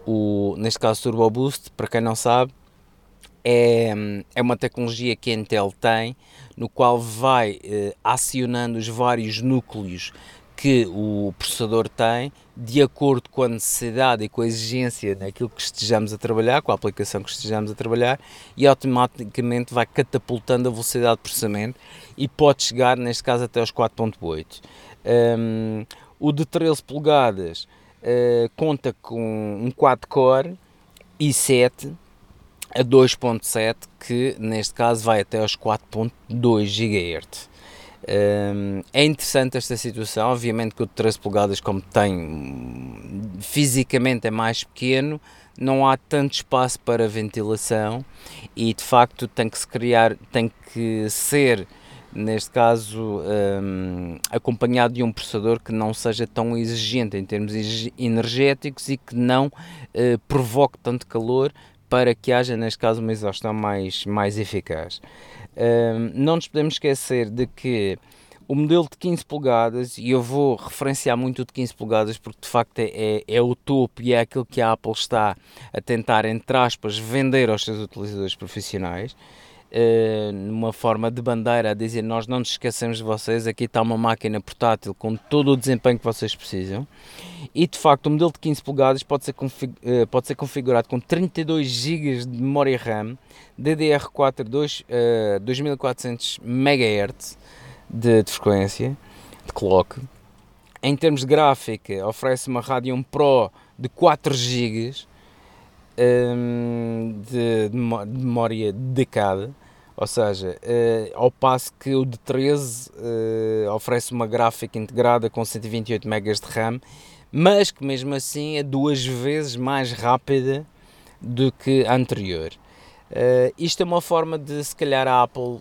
o, neste caso Turbo Boost, para quem não sabe, é, é uma tecnologia que a Intel tem, no qual vai eh, acionando os vários núcleos que o processador tem de acordo com a necessidade e com a exigência naquilo que estejamos a trabalhar, com a aplicação que estejamos a trabalhar e automaticamente vai catapultando a velocidade de processamento e pode chegar, neste caso, até aos 4.8. Um, o de 13 polegadas uh, conta com um quad-core i7 a 2.7 que neste caso vai até aos 4.2 GHz é interessante esta situação, obviamente que o de 13 polegadas, como tem fisicamente é mais pequeno, não há tanto espaço para ventilação e de facto tem que se criar, tem que ser neste caso um, acompanhado de um processador que não seja tão exigente em termos energéticos e que não uh, provoque tanto calor para que haja neste caso uma exaustão mais, mais eficaz não nos podemos esquecer de que o modelo de 15 polegadas, e eu vou referenciar muito o de 15 polegadas porque de facto é, é, é, o topo e é aquilo que a Apple está a tentar, entre aspas, vender aos seus utilizadores profissionais. Uh, numa forma de bandeira a dizer nós não nos esquecemos de vocês, aqui está uma máquina portátil com todo o desempenho que vocês precisam e de facto o modelo de 15 polegadas pode ser, uh, pode ser configurado com 32 GB de memória RAM, DDR4 2, uh, 2400 MHz de, de, frequência, de clock. Em termos de gráfica, oferece uma Radeon Pro de 4 GB um, de, de, memória dedicada ou seja, uh, ao passo que o de 13 uh, eh, oferece uma gráfica integrada com 128 MB de RAM, mas que mesmo assim é duas vezes mais rápida do que a anterior. Uh, isto é uma forma de, se calhar, a Apple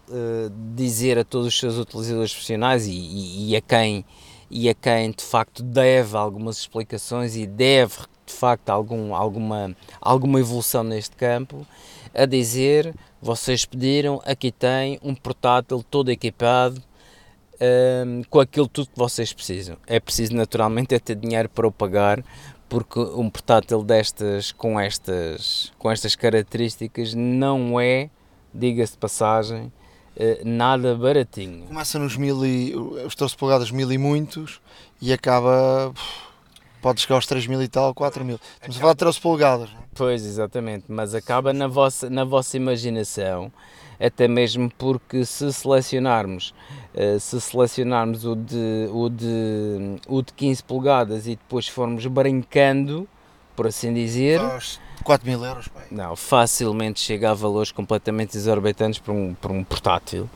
dizer a todos os seus utilizadores profissionais e, e, e, a quem, e a quem de facto deve algumas explicações e deve de facto algum, alguma, alguma evolução neste campo, a dizer vocês pediram, aqui tem um portátil todo equipado um, com aquilo tudo que vocês precisam. É preciso naturalmente é ter dinheiro para o pagar, porque um portátil destas com estas com estas características não é, diga-se passagem, eh, nada baratinho. Começa nos mil e os 13 polegadas mil e muitos e acaba pode chegar aos 3 mil e tal, 4 mil. Estamos a falar de 13 polegadas. Não? É? Pois, exatamente, mas acaba na vossa, na vossa imaginação, até mesmo porque se selecionarmos, uh, se selecionarmos o de, o, de, o de 15 polegadas e depois formos brincando, por assim dizer... Faz 4 mil euros, pai. Não, facilmente chega a valores completamente exorbitantes para um, para um portátil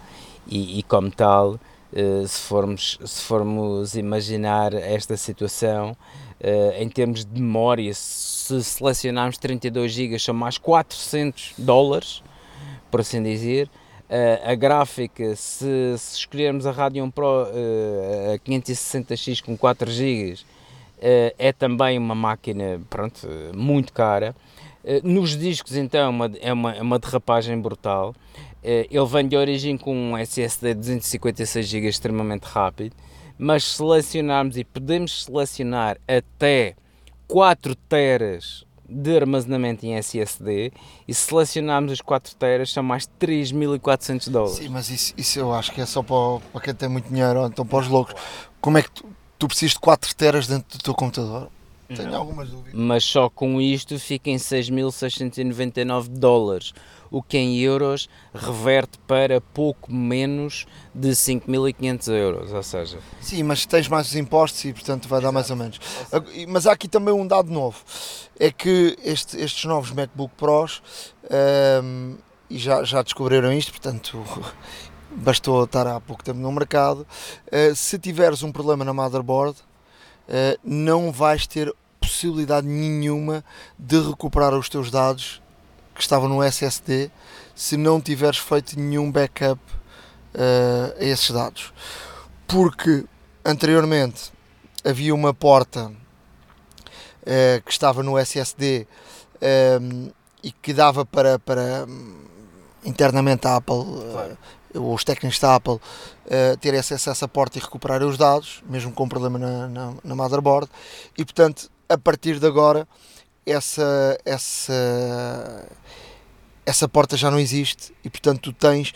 e, e como tal... Uh, se, formos, se formos imaginar esta situação, Uh, em termos de memória, se selecionarmos 32 GB, são mais 400 dólares, por assim dizer. Uh, a gráfica, se, se, escolhermos a Radeon Pro uh, a 560X com 4 GB, é também uma máquina pronto, muito cara. nos discos, então, é uma, é uma, é uma derrapagem brutal. ele vem de origem com um SSD de 256 GB extremamente rápido mas selecionarmos e podemos selecionar até 4 teras de armazenamento em SSD e se selecionarmos os 4 teras são mais 3.400 dólares. Sim, mas isso, isso eu acho que é só para, para quem tem muito dinheiro, então para os loucos. Como é que tu, tu precisas de 4 teras dentro do teu computador? Tenho Não. algumas dúvidas. mas só com isto fica em 6.699 dólares, o que em euros reverte para pouco menos de 5.500 euros, ou seja, Sim, mas tens mais os impostos e portanto vai dar mais ou menos. Mas há aqui também um dado novo, é que este- estes novos MacBook Pros, ehm, e já, já descobriram isto, portanto bastou estar há pouco tempo no mercado, eh, se tiveres um problema na motherboard, eh, não vais ter possibilidade nenhuma de recuperar os teus dados que estavam no SSD se não tiveres feito nenhum backup eh, a esses dados. Porque anteriormente havia uma porta eh, que estava no SSD ehm, e que dava para, para internamente a Apple, eh, os técnicos da Apple, eh, ter acesso a essa porta e recuperar os dados, mesmo com problema na, na, na motherboard, e portanto, a partir de agora, essa, essa, essa porta já não existe e portanto tu tens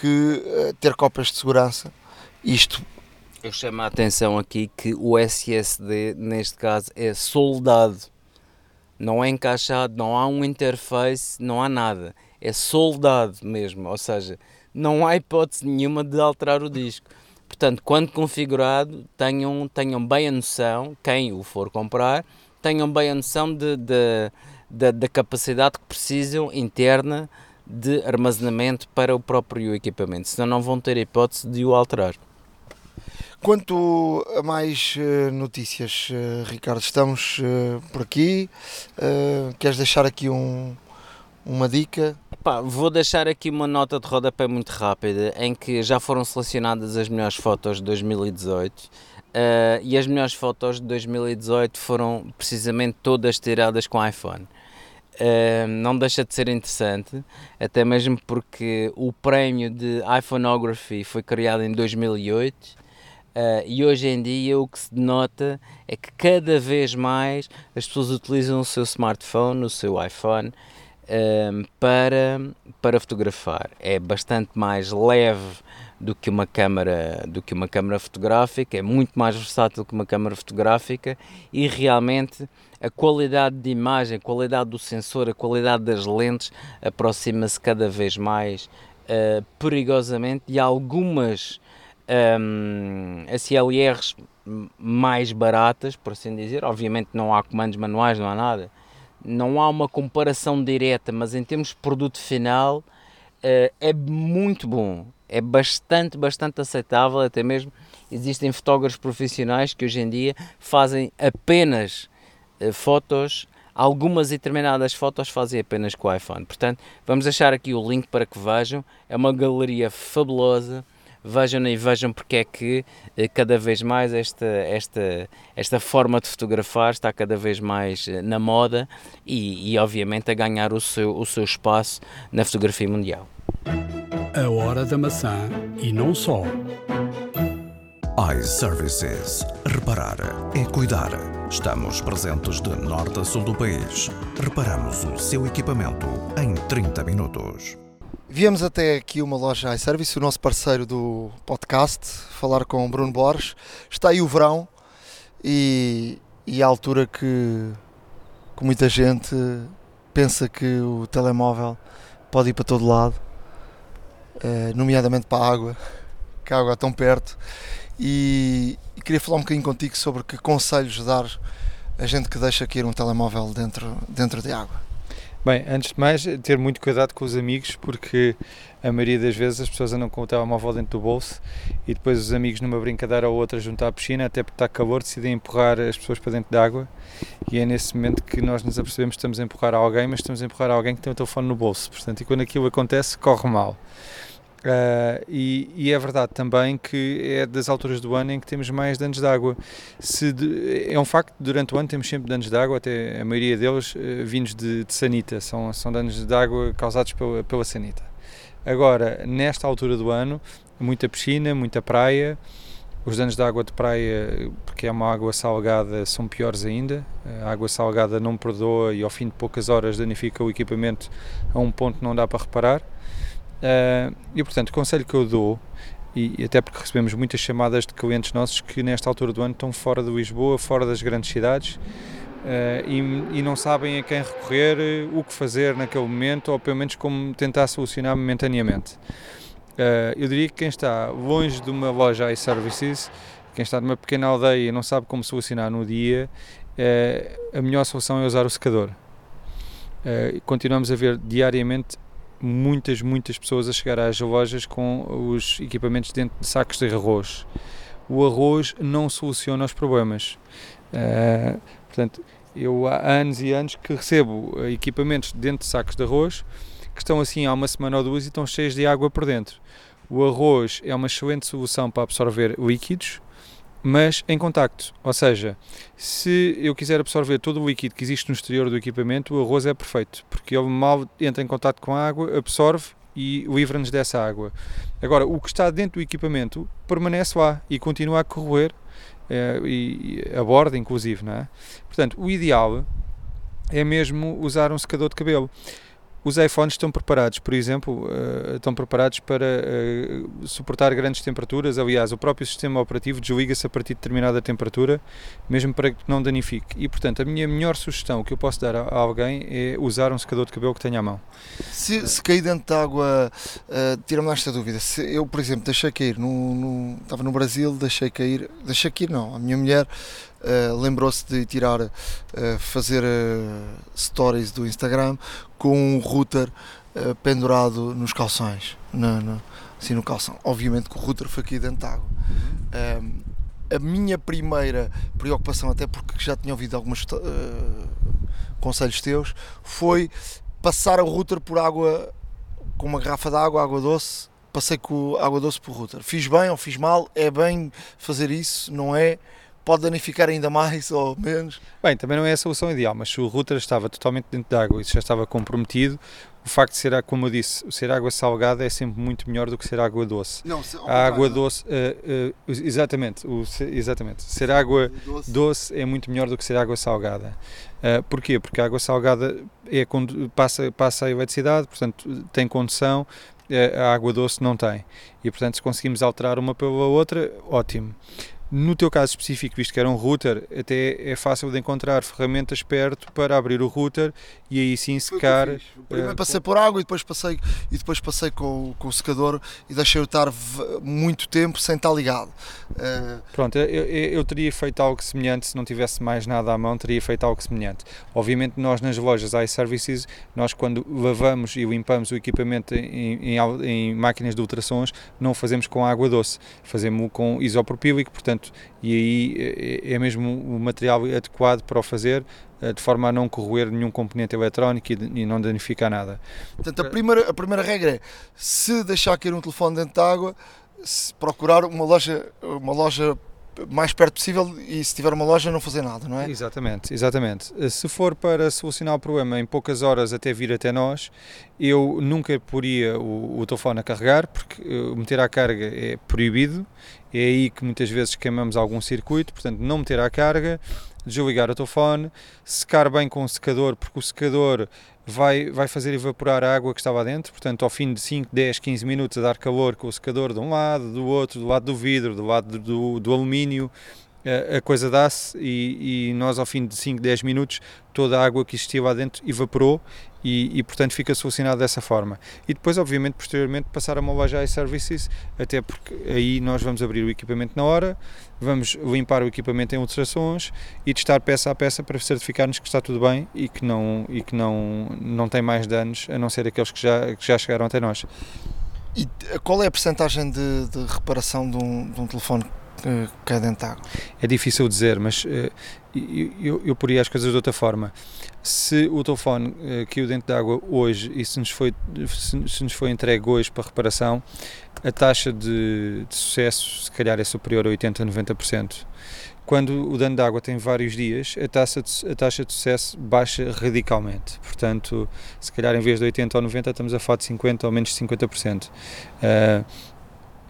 que eh, ter cópias de segurança. Isto eu chamo a atenção aqui que o SSD neste caso é soldado, não é encaixado, não há um interface, não há nada, é soldado mesmo, ou seja, não há hipótese nenhuma de alterar o disco. Portanto, quando configurado, tenham, tenham bem a noção, quem o for comprar, tenham bem a noção de, de- da- da capacidade que precisam interna de armazenamento para o próprio equipamento, senão não vão ter hipótese de o alterar. Quanto a mais eh, notícias, eh, Ricardo, estamos eh, por aqui. Queres deixar aqui um, uma dica? Pá, vou deixar aqui uma nota de rodapé muito rápida em que já foram selecionadas as melhores fotos de 2018 eh, e as melhores fotos de 2018 foram precisamente todas tiradas com iPhone. Eh, não deixa de ser interessante, até mesmo porque o prémio de iPhoneography foi criado em 2008 eh, e hoje em dia o que se nota é que cada vez mais as pessoas utilizam o seu smartphone, o seu iPhone, ehm, para, para fotografar. É bastante mais leve do que uma câmara do que uma câmara fotográfica, é muito mais versátil que uma câmara fotográfica e realmente a qualidade de imagem, a qualidade do sensor, a qualidade das lentes aproxima-se cada vez mais eh, perigosamente de algumas um, SLRs mais baratas, por assim dizer. Obviamente não há comandos manuais, não há nada. Não há uma comparação direta, mas em termos de produto final eh, é muito bom. É bastante, bastante aceitável. Até mesmo existem fotógrafos profissionais que hoje em dia fazem apenas eh, fotos. Algumas determinadas fotos fazem apenas com o iPhone. Portanto, vamos deixar aqui o link para que vejam. É uma galeria fabulosa vejam e vejam porque é que eh, cada vez mais esta, esta, esta forma de fotografar está cada vez mais eh, na moda e, e obviamente a ganhar o seu, o seu espaço na fotografia mundial. A hora da maçã e não só. iServices. Reparar é cuidar. Estamos presentes de norte a sul do país. Reparamos o seu equipamento em 30 minutos. Viemos até aqui uma loja iService, o nosso parceiro do podcast, falar com o Bruno Borges. Está aí o verão e, e a altura que, que muita gente pensa que o telemóvel pode ir para todo lado, eh, nomeadamente para a água, que a água é tão perto. E, e queria falar um bocadinho contigo sobre que conselhos dar a gente que deixa cair um telemóvel dentro, dentro de água. Bem, antes de mais, ter muito cuidado com os amigos, porque a maioria das vezes as pessoas andam com o telemóvel dentro do bolso e depois os amigos, numa brincadeira ou outra, junto à piscina, até porque está calor, decidem empurrar as pessoas para dentro da água. E é nesse momento que nós nos apercebemos que estamos a empurrar alguém, mas estamos a empurrar alguém que tem o telefone no bolso. Portanto, e quando aquilo acontece, corre mal. Uh, e, e, é verdade também que é das alturas do ano em que temos mais danos de água. Se de, é um facto, durante o ano temos sempre danos de água, até a maioria deles uh, vindos de, de, sanita, são, são danos de água causados pela, pela sanita. Agora, nesta altura do ano, muita piscina, muita praia, os danos de água de praia, porque é uma água salgada, são piores ainda. A água salgada não perdoa e ao fim de poucas horas danifica o equipamento a um ponto que não dá para reparar. Uh, e portanto, o conselho que eu dou, e, até porque recebemos muitas chamadas de clientes nossos que nesta altura do ano estão fora de Lisboa, fora das grandes cidades, e, e, não sabem a quem recorrer, o que fazer naquele momento ou pelo menos como tentar solucionar momentaneamente. eu diria que quem está longe de uma loja iServices, quem está numa pequena aldeia e não sabe como solucionar no dia, a melhor solução é usar o secador. continuamos a ver diariamente muitas, muitas pessoas a chegar às lojas com os equipamentos dentro de sacos de arroz. O arroz não soluciona os problemas. Uh, portanto, eu há anos e anos que recebo equipamentos dentro de sacos de arroz que estão assim há uma semana ou duas e estão cheios de água por dentro. O arroz é uma excelente solução para absorver líquidos, mas em contacto. Ou seja, se eu quiser absorver todo o líquido que existe no exterior do equipamento, o arroz é perfeito, porque ele mal entra em contacto com a água, absorve e livra-nos dessa água. Agora, o que está dentro do equipamento permanece lá e continua a corroer, é, e, a borda inclusive, não é? Portanto, o ideal é mesmo usar um secador de cabelo. Os iPhones estão preparados, por exemplo, uh, estão preparados para uh, suportar grandes temperaturas. Aliás, o próprio sistema operativo desliga-se a partir de determinada temperatura, mesmo para que não danifique. E, portanto, a minha melhor sugestão que eu posso dar a, alguém é usar um secador de cabelo que tenha à mão. Se, se cair dentro de água, uh, tira-me esta dúvida. Se eu, por exemplo, deixei cair, no, no, estava no Brasil, deixei cair, deixei cair não, a minha mulher Uh, lembrou-se de tirar, uh, fazer uh, stories do Instagram com um router pendurado nos calções, na, na, assim no calção. Obviamente que o router foi aqui dentro de água. A minha primeira preocupação, até porque já tinha ouvido alguns conselhos teus, foi passar o router por água com uma garrafa de água, água doce, passei com água doce por router. Fiz bem ou fiz mal? É bem fazer isso, não é? Pode danificar ainda mais ou menos. Bem, também não é a solução ideal, mas se o router estava totalmente dentro de água e já estava comprometido, o facto de ser, como eu disse, ser água salgada é sempre muito melhor do que ser água doce. Não, se, a água doce, uh, uh, exatamente, o, exatamente, ser água doce. doce. é muito melhor do que ser água salgada. Uh, porquê? Porque a água salgada é quando passa, passa a eletricidade, portanto tem condução, a água doce não tem. E portanto, se conseguimos alterar uma pela outra, ótimo. No teu caso específico, visto que era um router, até é fácil de encontrar ferramentas perto para abrir o router e aí sim secar. Primeiro uh, passei por água e depois passei, e depois passei com, com o secador e deixei-o estar muito tempo sem estar ligado. Uh, Pronto, eu, eu, teria feito algo semelhante se não tivesse mais nada à mão, teria feito algo semelhante. Obviamente, nós nas lojas iServices, nós quando lavamos e limpamos o equipamento em, em, em máquinas de ultrassons, não o fazemos com água doce, fazemos com isopropílico, portanto e aí é, é mesmo o material adequado para o fazer, eh, de forma a não corroer nenhum componente eletrónico e, não danificar nada. Portanto, a primeira, a primeira regra é, se deixar cair um telefone dentro de água, procurar uma loja, uma loja mais perto possível e se tiver uma loja não fazer nada, não é? Exatamente, exatamente. Se for para solucionar o problema em poucas horas até vir até nós, eu nunca poria o, o telefone a carregar, porque eh, meter à carga é proibido, é aí que muitas vezes queimamos algum circuito, portanto não meter à carga, desligar o telefone, secar bem com o secador, porque o secador vai, vai fazer evaporar a água que estava dentro, portanto, ao fim de 5, 10, 15 minutos a dar calor com o secador de um lado, do outro, do lado do vidro, do lado do, do alumínio, a coisa dá-se e, e, nós ao fim de 5, 10 minutos toda a água que existia lá dentro evaporou e, e, portanto fica solucionado dessa forma. E depois, obviamente, posteriormente passar a uma loja iServices, até porque aí nós vamos abrir o equipamento na hora, vamos limpar o equipamento em ultrassons e testar peça a peça para certificar-nos que está tudo bem e que não, e que não, não tem mais danos, a não ser aqueles que já, que já chegaram até nós. E qual é a percentagem de, de reparação de um, de um telefone que cai dentro de água? É difícil dizer, mas uh, eu, eu poria as coisas de outra forma. Se o telefone uh, caiu dentro de água hoje e se nos, foi, se, se, nos foi entregue hoje para reparação, a taxa de, de sucesso se calhar é superior a 80% a 90%. Quando o dano de água tem vários dias, a taxa, de, a taxa de sucesso baixa radicalmente. Portanto, se calhar em vez de 80% ou 90%, estamos a falar de 50% ou menos de 50%. Uh,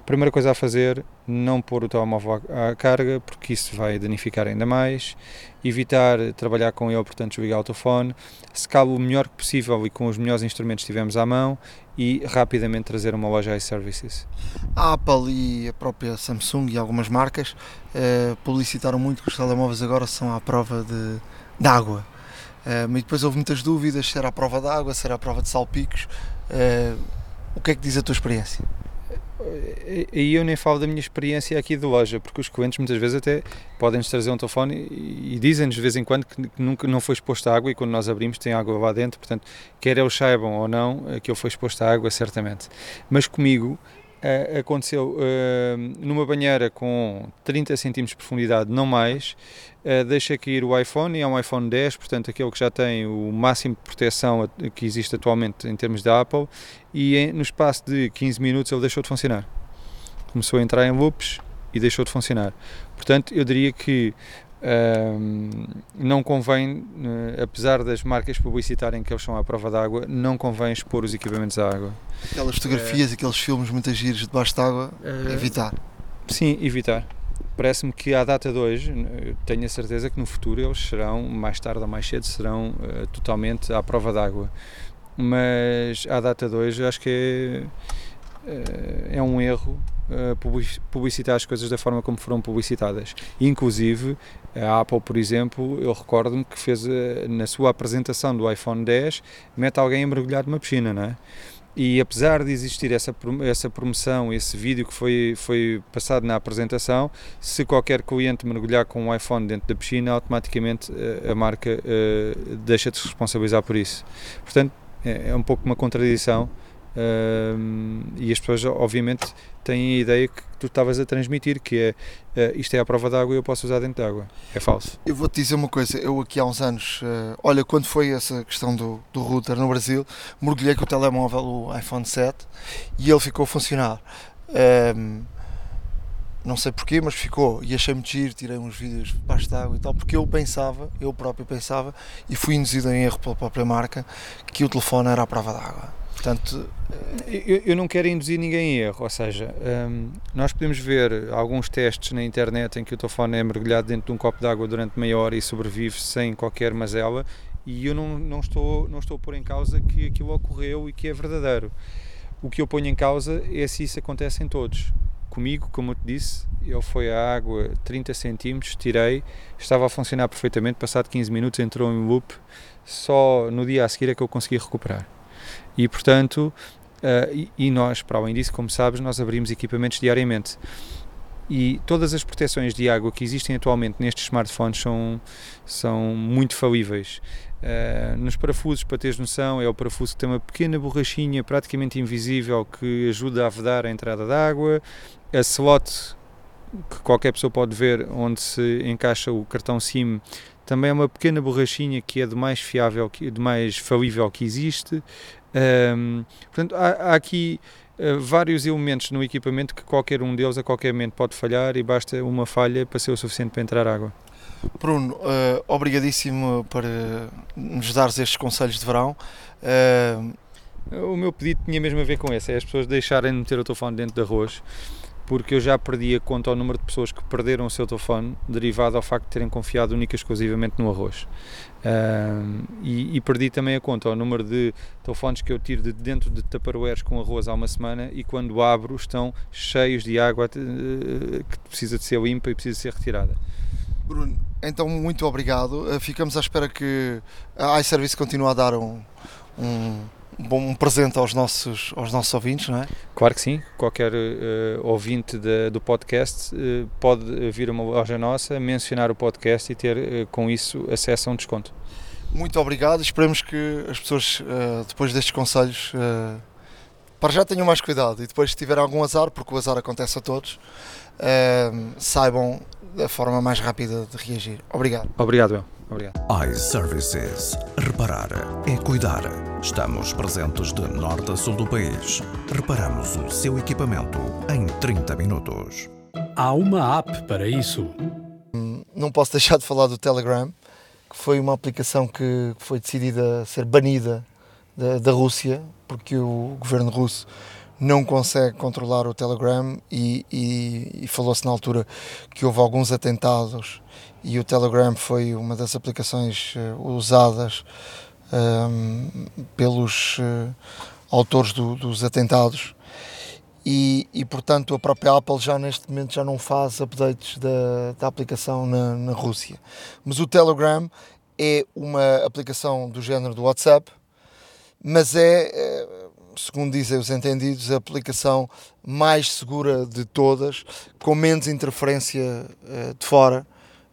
Primeira coisa a fazer, não pôr o telemóvel à carga, porque isso vai danificar ainda mais. Evitar trabalhar com ele, portanto, desligar o telefone. Secá-lo o melhor possível e com os melhores instrumentos que tivermos à mão e rapidamente trazer uma loja iServices. A Apple e a própria Samsung e algumas marcas eh, publicitaram muito que os telemóveis agora são à prova de de água. Uh, e depois houve muitas dúvidas se era a prova de água, se era a prova de salpicos. Uh, o que é que diz a tua experiência? E eu nem falo da minha experiência aqui de loja, porque os clientes muitas vezes até podem-nos trazer um telefone e, dizem-nos de vez em quando que nunca não foi exposto a água e quando nós abrimos tem água lá dentro, portanto, quer eles saibam ou não que eu foi exposto a água, certamente. Mas comigo uh, aconteceu uh, numa banheira com 30 cm de profundidade, não mais, uh, deixa cair o iPhone e é um iPhone 10, portanto aquele que já tem o máximo de proteção que existe atualmente em termos da Apple e em, no espaço de 15 minutos ele deixou de funcionar. Começou a entrar em loops e deixou de funcionar. Portanto, eu diria que não convém, eh, apesar das marcas publicitarem que eles são à prova d'água, não convém expor os equipamentos à água. Aquelas fotografias, uh, aqueles filmes muitas giros debaixo d'água, uh, evitar. Sim, evitar. Parece-me que à data de hoje, tenho a certeza que no futuro eles serão, mais tarde ou mais cedo, serão totalmente à prova d'água. Mas à data de hoje acho que é, é um erro publicitar as coisas da forma como foram publicitadas. Inclusive, a Apple, por exemplo, eu recordo-me que fez eh, na sua apresentação do iPhone 10, mete alguém a mergulhar numa piscina, não é? E apesar de existir essa, essa promoção, esse vídeo que foi, foi passado na apresentação, se qualquer cliente mergulhar com um iPhone dentro da piscina, automaticamente eh, a marca deixa de se responsabilizar por isso. Portanto, é, é um pouco uma contradição e as pessoas, obviamente, têm a ideia que tu estavas a transmitir, que é uh, isto é a prova d'água e eu posso usar dentro d'água. É falso. Eu vou-te dizer uma coisa, eu aqui há uns anos, uh, olha, quando foi essa questão do, do router no Brasil, mergulhei com o telemóvel, o iPhone 7, e ele ficou a funcionar. Um, não sei porquê, mas ficou e achei muito giro, tirei uns vídeos debaixo de água e tal, porque eu pensava, eu próprio pensava, e fui induzido em erro pela própria marca, que o telefone era a prova d'água. Portanto, eu, eu, não quero induzir ninguém em erro, ou seja, um, nós podemos ver alguns testes na internet em que o telefone é mergulhado dentro de um copo de água durante meia hora e sobrevive sem qualquer mazela, e eu não, não, estou, não estou a pôr em causa que aquilo ocorreu e que é verdadeiro. O que eu ponho em causa é se isso acontece em todos. Comigo, como eu te disse, eu fui à água 30 centímetros, tirei, estava a funcionar perfeitamente, passado 15 minutos entrou em loop, só no dia a seguir é que eu consegui recuperar. E, portanto, uh, e, nós, para além disso, como sabes, nós abrimos equipamentos diariamente. E todas as proteções de água que existem atualmente nestes smartphones são, são muito falíveis. Uh, nos parafusos, para teres noção, é o parafuso que tem uma pequena borrachinha praticamente invisível que ajuda a vedar a entrada da água. A slot que qualquer pessoa pode ver onde se encaixa o cartão SIM também é uma pequena borrachinha que é de mais fiável, de mais falível que existe. Um, portanto, há, há aqui uh, vários elementos no equipamento que qualquer um deles a qualquer momento pode falhar e basta uma falha para ser o suficiente para entrar água. Bruno, uh, obrigadíssimo por uh, nos dares estes conselhos de verão. O meu pedido tinha mesmo a ver com esse, é as pessoas deixarem de meter o telefone dentro de arroz porque eu já perdi a conta ao número de pessoas que perderam o seu telefone derivado ao facto de terem confiado única e exclusivamente no arroz. E, e, perdi também a conta ao número de telefones que eu tiro de dentro de tupperwares com arroz há uma semana e quando abro estão cheios de água uh, que precisa de ser limpa e precisa de ser retirada. Bruno, então muito obrigado. Uh, ficamos à espera que a iService continue a dar um, um um bom presente aos nossos, aos nossos ouvintes, não é? Claro que sim. Qualquer uh, ouvinte de, do podcast uh, pode vir a uma loja nossa, mencionar o podcast e ter uh, com isso acesso a um desconto. Muito obrigado. Esperemos que as pessoas, depois destes conselhos, para já tenham mais cuidado e depois, se tiver algum azar, porque o azar acontece a todos, saibam da forma mais rápida de reagir. Obrigado. Obrigado, eu. Obrigado. iServices. Reparar é cuidar. Estamos presentes de norte a sul do país. Reparamos o seu equipamento em 30 minutos. Há uma app para isso. Não posso deixar de falar do Telegram, que foi uma aplicação que foi decidida ser banida da, da Rússia, porque o governo russo não consegue controlar o Telegram e, e, e falou-se na altura que houve alguns atentados e o Telegram foi uma das aplicações uh, usadas um, ehm, pelos uh, autores do, dos atentados. E, e, portanto a própria Apple já neste momento já não faz updates da, da aplicação na, na Rússia. Mas o Telegram é uma aplicação do género do WhatsApp, mas é, é, segundo dizem os entendidos, a aplicação mais segura de todas, com menos interferência uh, de fora.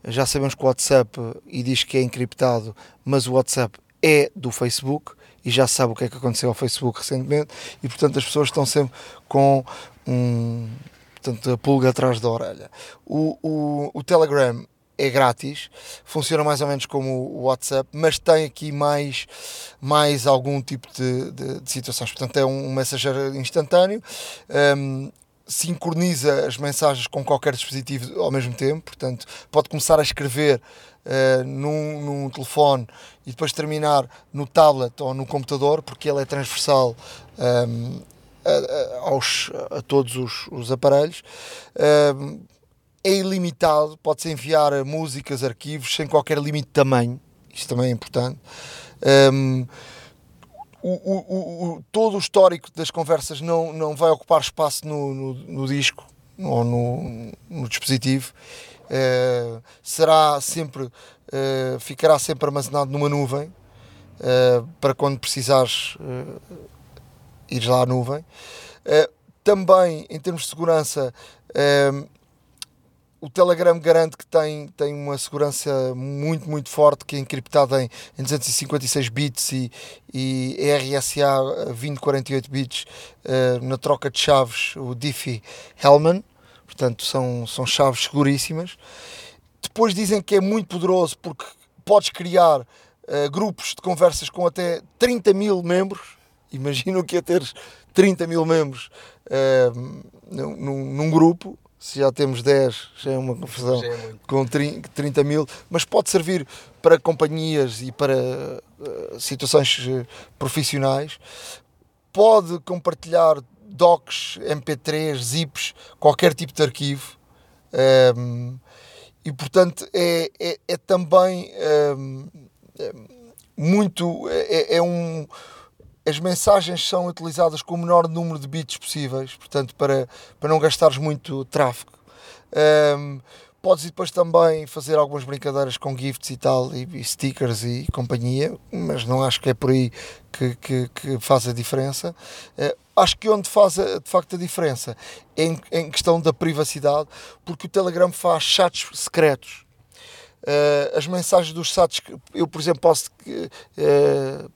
Já sabemos que o WhatsApp e diz que é encriptado, mas o WhatsApp é do Facebook e já sabe o que é que aconteceu ao Facebook recentemente e portanto as pessoas estão sempre com um portanto a pulga atrás da orelha. O, o, o Telegram é grátis, funciona mais ou menos como o WhatsApp, mas tem aqui mais, mais algum tipo de, de, de situações. Portanto, é um mensageiro instantâneo, um, sincroniza as mensagens com qualquer dispositivo ao mesmo tempo, portanto, pode começar a escrever uh, num, num telefone e depois terminar no tablet ou no computador, porque ele é transversal. Um, a, a, aos, a todos os, os aparelhos. Um, é ilimitado, pode-se enviar músicas, arquivos, sem qualquer limite de tamanho, isto também é importante. Um, o, o, o, todo o histórico das conversas não, não vai ocupar espaço no, no, no disco ou no, no dispositivo. Uh, será sempre, uh, ficará sempre armazenado numa nuvem uh, para quando precisares ires lá à nuvem. também, em termos de segurança, o Telegram garante que tem, tem uma segurança muito, muito forte, que é encriptada em, em 256 bits e, e RSA 2048 bits uh, na troca de chaves, o Diffie-Hellman. Portanto, são, são chaves seguríssimas. Depois dizem que é muito poderoso porque podes criar uh, grupos de conversas com até 30 mil membros. Imagina o que é ter 30 mil membros uh, num, num grupo se já temos 10, já é uma confusão é com 30 mil, mas pode servir para companhias e para uh, situações uh, profissionais. Pode compartilhar docs, MP3, zips, qualquer tipo de arquivo. Um, ehm, e portanto é, é, é também um, ehm, muito é, é um as mensagens são utilizadas com o menor número de bits possíveis, portanto, para, para não gastares muito tráfego. Um, podes depois também fazer algumas brincadeiras com gifts e tal, e, e, stickers e companhia, mas não acho que é por aí que, que, que faz a diferença. Uh, acho que onde faz a, de facto a diferença é em, em, questão da privacidade, porque o Telegram faz chats secretos. Uh, as mensagens dos chats, eu por exemplo posso uh,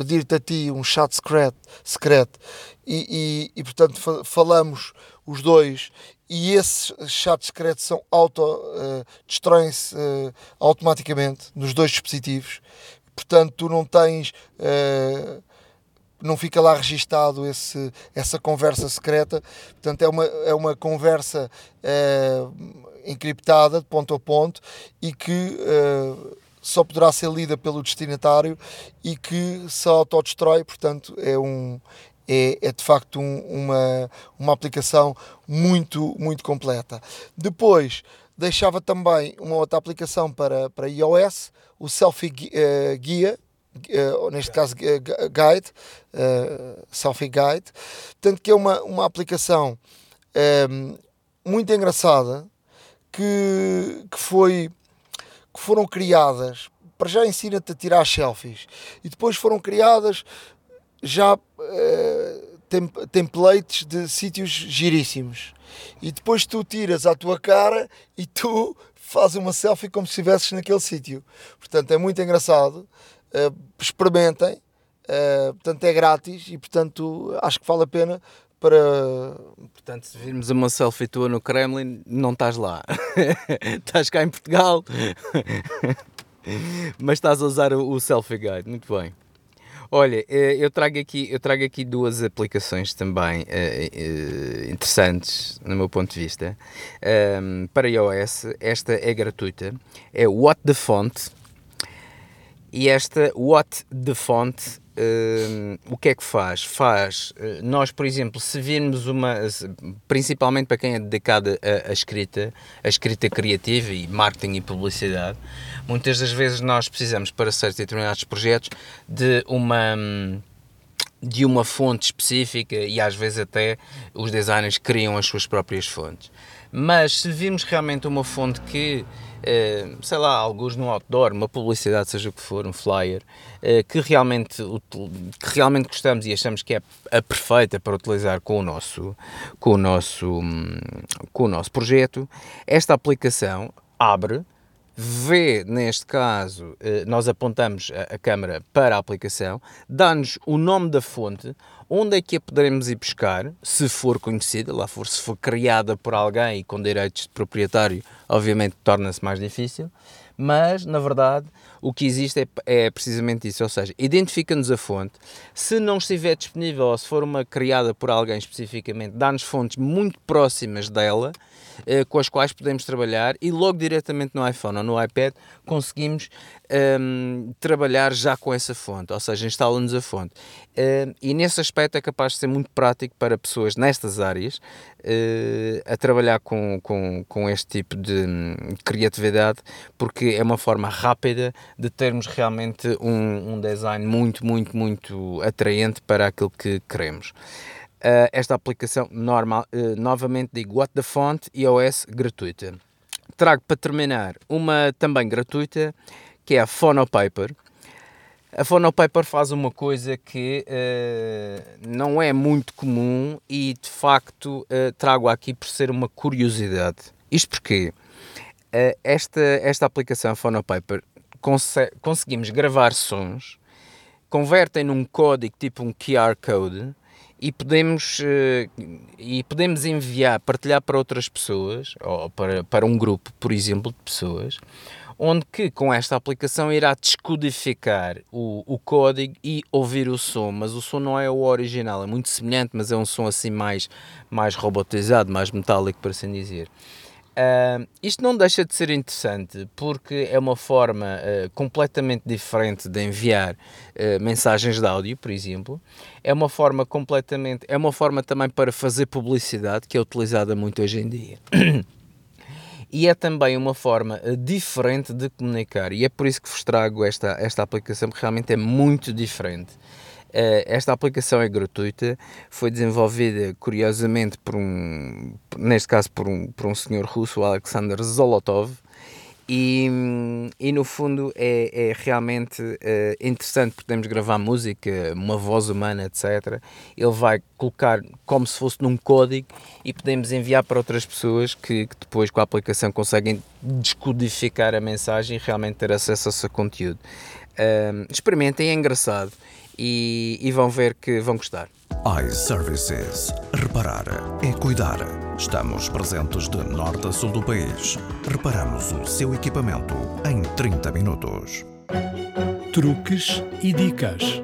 pedir-te a ti um chat secreto, secreto e, e, e, portanto falamos os dois. E esses chats secretos são auto uh, destroem-se uh, automaticamente nos dois dispositivos. Portanto tu não tens uh, não fica lá registado esse, essa conversa secreta. Portanto é uma, é uma conversa encriptada de ponto a ponto e que só poderá ser lida pelo destinatário e que se autodestrói, portanto é um é, é de facto um, uma, uma aplicação muito, muito completa. Depois deixava também uma outra aplicação para, para iOS, o Selfie uh, Guia, uh, neste caso uh, Guide, Selfie Guide, tanto que é uma, uma aplicação muito engraçada que, que foi que foram criadas, para já ensina-te a tirar selfies, e depois foram criadas já uh, tem, templates de sítios giríssimos. E depois tu tiras a tua cara e tu fazes uma selfie como se estivesses naquele sítio. Portanto, é muito engraçado. Uh, experimentem. Uh, portanto, é grátis e, portanto, acho que vale a pena para. Portanto, se virmos uma selfie tua no Kremlin, não estás lá. estás cá em Portugal, mas estás a usar o, Selfie Guide. Muito bem. Olha, eh, eu trago aqui, eu trago aqui duas aplicações também uh, interessantes, no meu ponto de vista, um, para iOS. Esta é gratuita, é What the Font. E esta What the Font Uh, o que é que faz? Faz, uh, nós, por exemplo, se virmos uma, principalmente para quem é dedicado à, à, escrita, a escrita criativa e marketing e publicidade, muitas das vezes nós precisamos, para certos determinados projetos, de uma de uma fonte específica e às vezes até os designers criam as suas próprias fontes. Mas se virmos realmente uma fonte que sei lá, alguns no outdoor, uma publicidade, seja o que for, um flyer, eh, que, realmente, que realmente gostamos e achamos que é a perfeita para utilizar com o nosso, com o nosso, com o nosso projeto, esta aplicação abre vê, neste caso, eh, nós apontamos a, câmera para a aplicação, dá-nos o nome da fonte, onde é que a poderemos ir buscar, se for conhecida, lá for, se for criada por alguém e com direitos de proprietário, obviamente torna-se mais difícil, mas, na verdade, o que existe é, é precisamente isso, ou seja, identifica-nos a fonte, se não estiver disponível ou se for uma criada por alguém especificamente, dá-nos fontes muito próximas dela, eh, com as quais podemos trabalhar e logo diretamente no iPhone ou no iPad conseguimos ehm, trabalhar já com essa fonte, ou seja, instala-nos a fonte. Uh, e nesse aspecto é capaz de ser muito prático para pessoas nestas áreas uh, a trabalhar com, com, com este tipo de um, criatividade, porque é uma forma rápida de termos realmente um, um design muito, muito, muito atraente para aquilo que queremos. Uh, esta aplicação normal, uh, novamente digo, What the Font iOS gratuita. Trago para terminar uma também gratuita, que é a Phonopaper. A Phonopaper faz uma coisa que uh, não é muito comum e de facto trago aqui por ser uma curiosidade. Isto porque esta, esta aplicação Phonopaper conseguimos gravar sons, convertem num código tipo um QR Code e podemos, eh, e podemos enviar, partilhar para outras pessoas, ou para, para um grupo, por exemplo, de pessoas, onde que com esta aplicação irá descodificar o, o código e ouvir o som, mas o som não é o original, é muito semelhante, mas é um som assim mais, mais robotizado, mais metálico, por assim dizer. Isto não deixa de ser interessante porque é uma forma uh, completamente diferente de enviar uh, mensagens de áudio, por exemplo. É uma forma completamente, é uma forma também para fazer publicidade que é utilizada muito hoje em dia. e é também uma forma diferente de comunicar e é por isso que vos trago esta, esta aplicação, porque realmente é muito diferente. Eh, esta aplicação é gratuita, foi desenvolvida curiosamente por um, neste caso por um, por um senhor russo, Alexander Zolotov, e, e no fundo é, é realmente é, interessante, podemos gravar música, uma voz humana, etc. Ele vai colocar como se fosse num código e podemos enviar para outras pessoas que, que depois com a aplicação conseguem descodificar a mensagem e realmente ter acesso ao seu conteúdo. Um, experimentem, é engraçado e, e vão ver que vão gostar. iServices. Reparar é cuidar. Estamos presentes de norte a sul do país. Reparamos o seu equipamento em 30 minutos. Truques e dicas.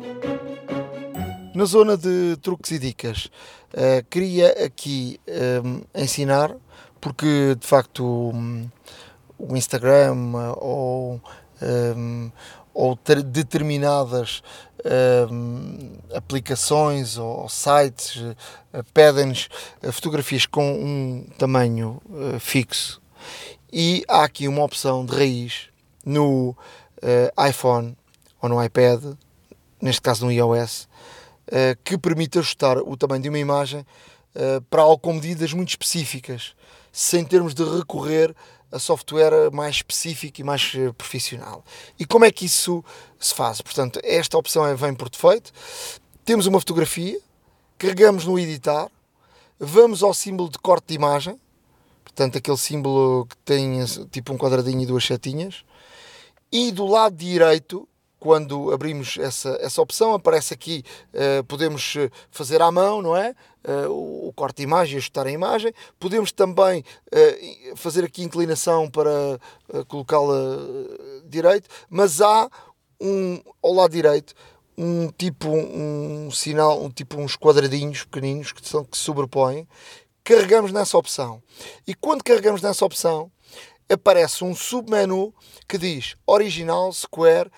Na zona de truques e dicas, uh, queria aqui um, eh, ensinar, porque de facto um, o Instagram uh, ou um, ou determinadas uh, aplicações ou, sites uh, pedem-nos uh, fotografias com um tamanho eh, fixo. E há aqui uma opção de raiz no iPhone ou no iPad, neste caso no iOS, que permite ajustar o tamanho de uma imagem para algo com medidas muito específicas, sem termos de recorrer software mais específico e mais eh, profissional. E como é que isso se faz? Portanto, esta opção é, vem por defeito. Temos uma fotografia, carregamos no editar, vamos ao símbolo de corte de imagem, portanto, aquele símbolo que tem tipo um quadradinho e duas setinhas, e do lado direito quando abrimos essa, essa opção, aparece aqui, uh, podemos eh, fazer à mão, não é? Uh, o, o, corte de imagem, ajustar a imagem. Podemos também uh, fazer aqui inclinação para colocá-la direito, mas há um, ao lado direito um tipo, um sinal, um tipo uns quadradinhos pequeninos que, são, que se sobrepõem. Carregamos nessa opção. E quando carregamos nessa opção, aparece um submenu que diz Original Square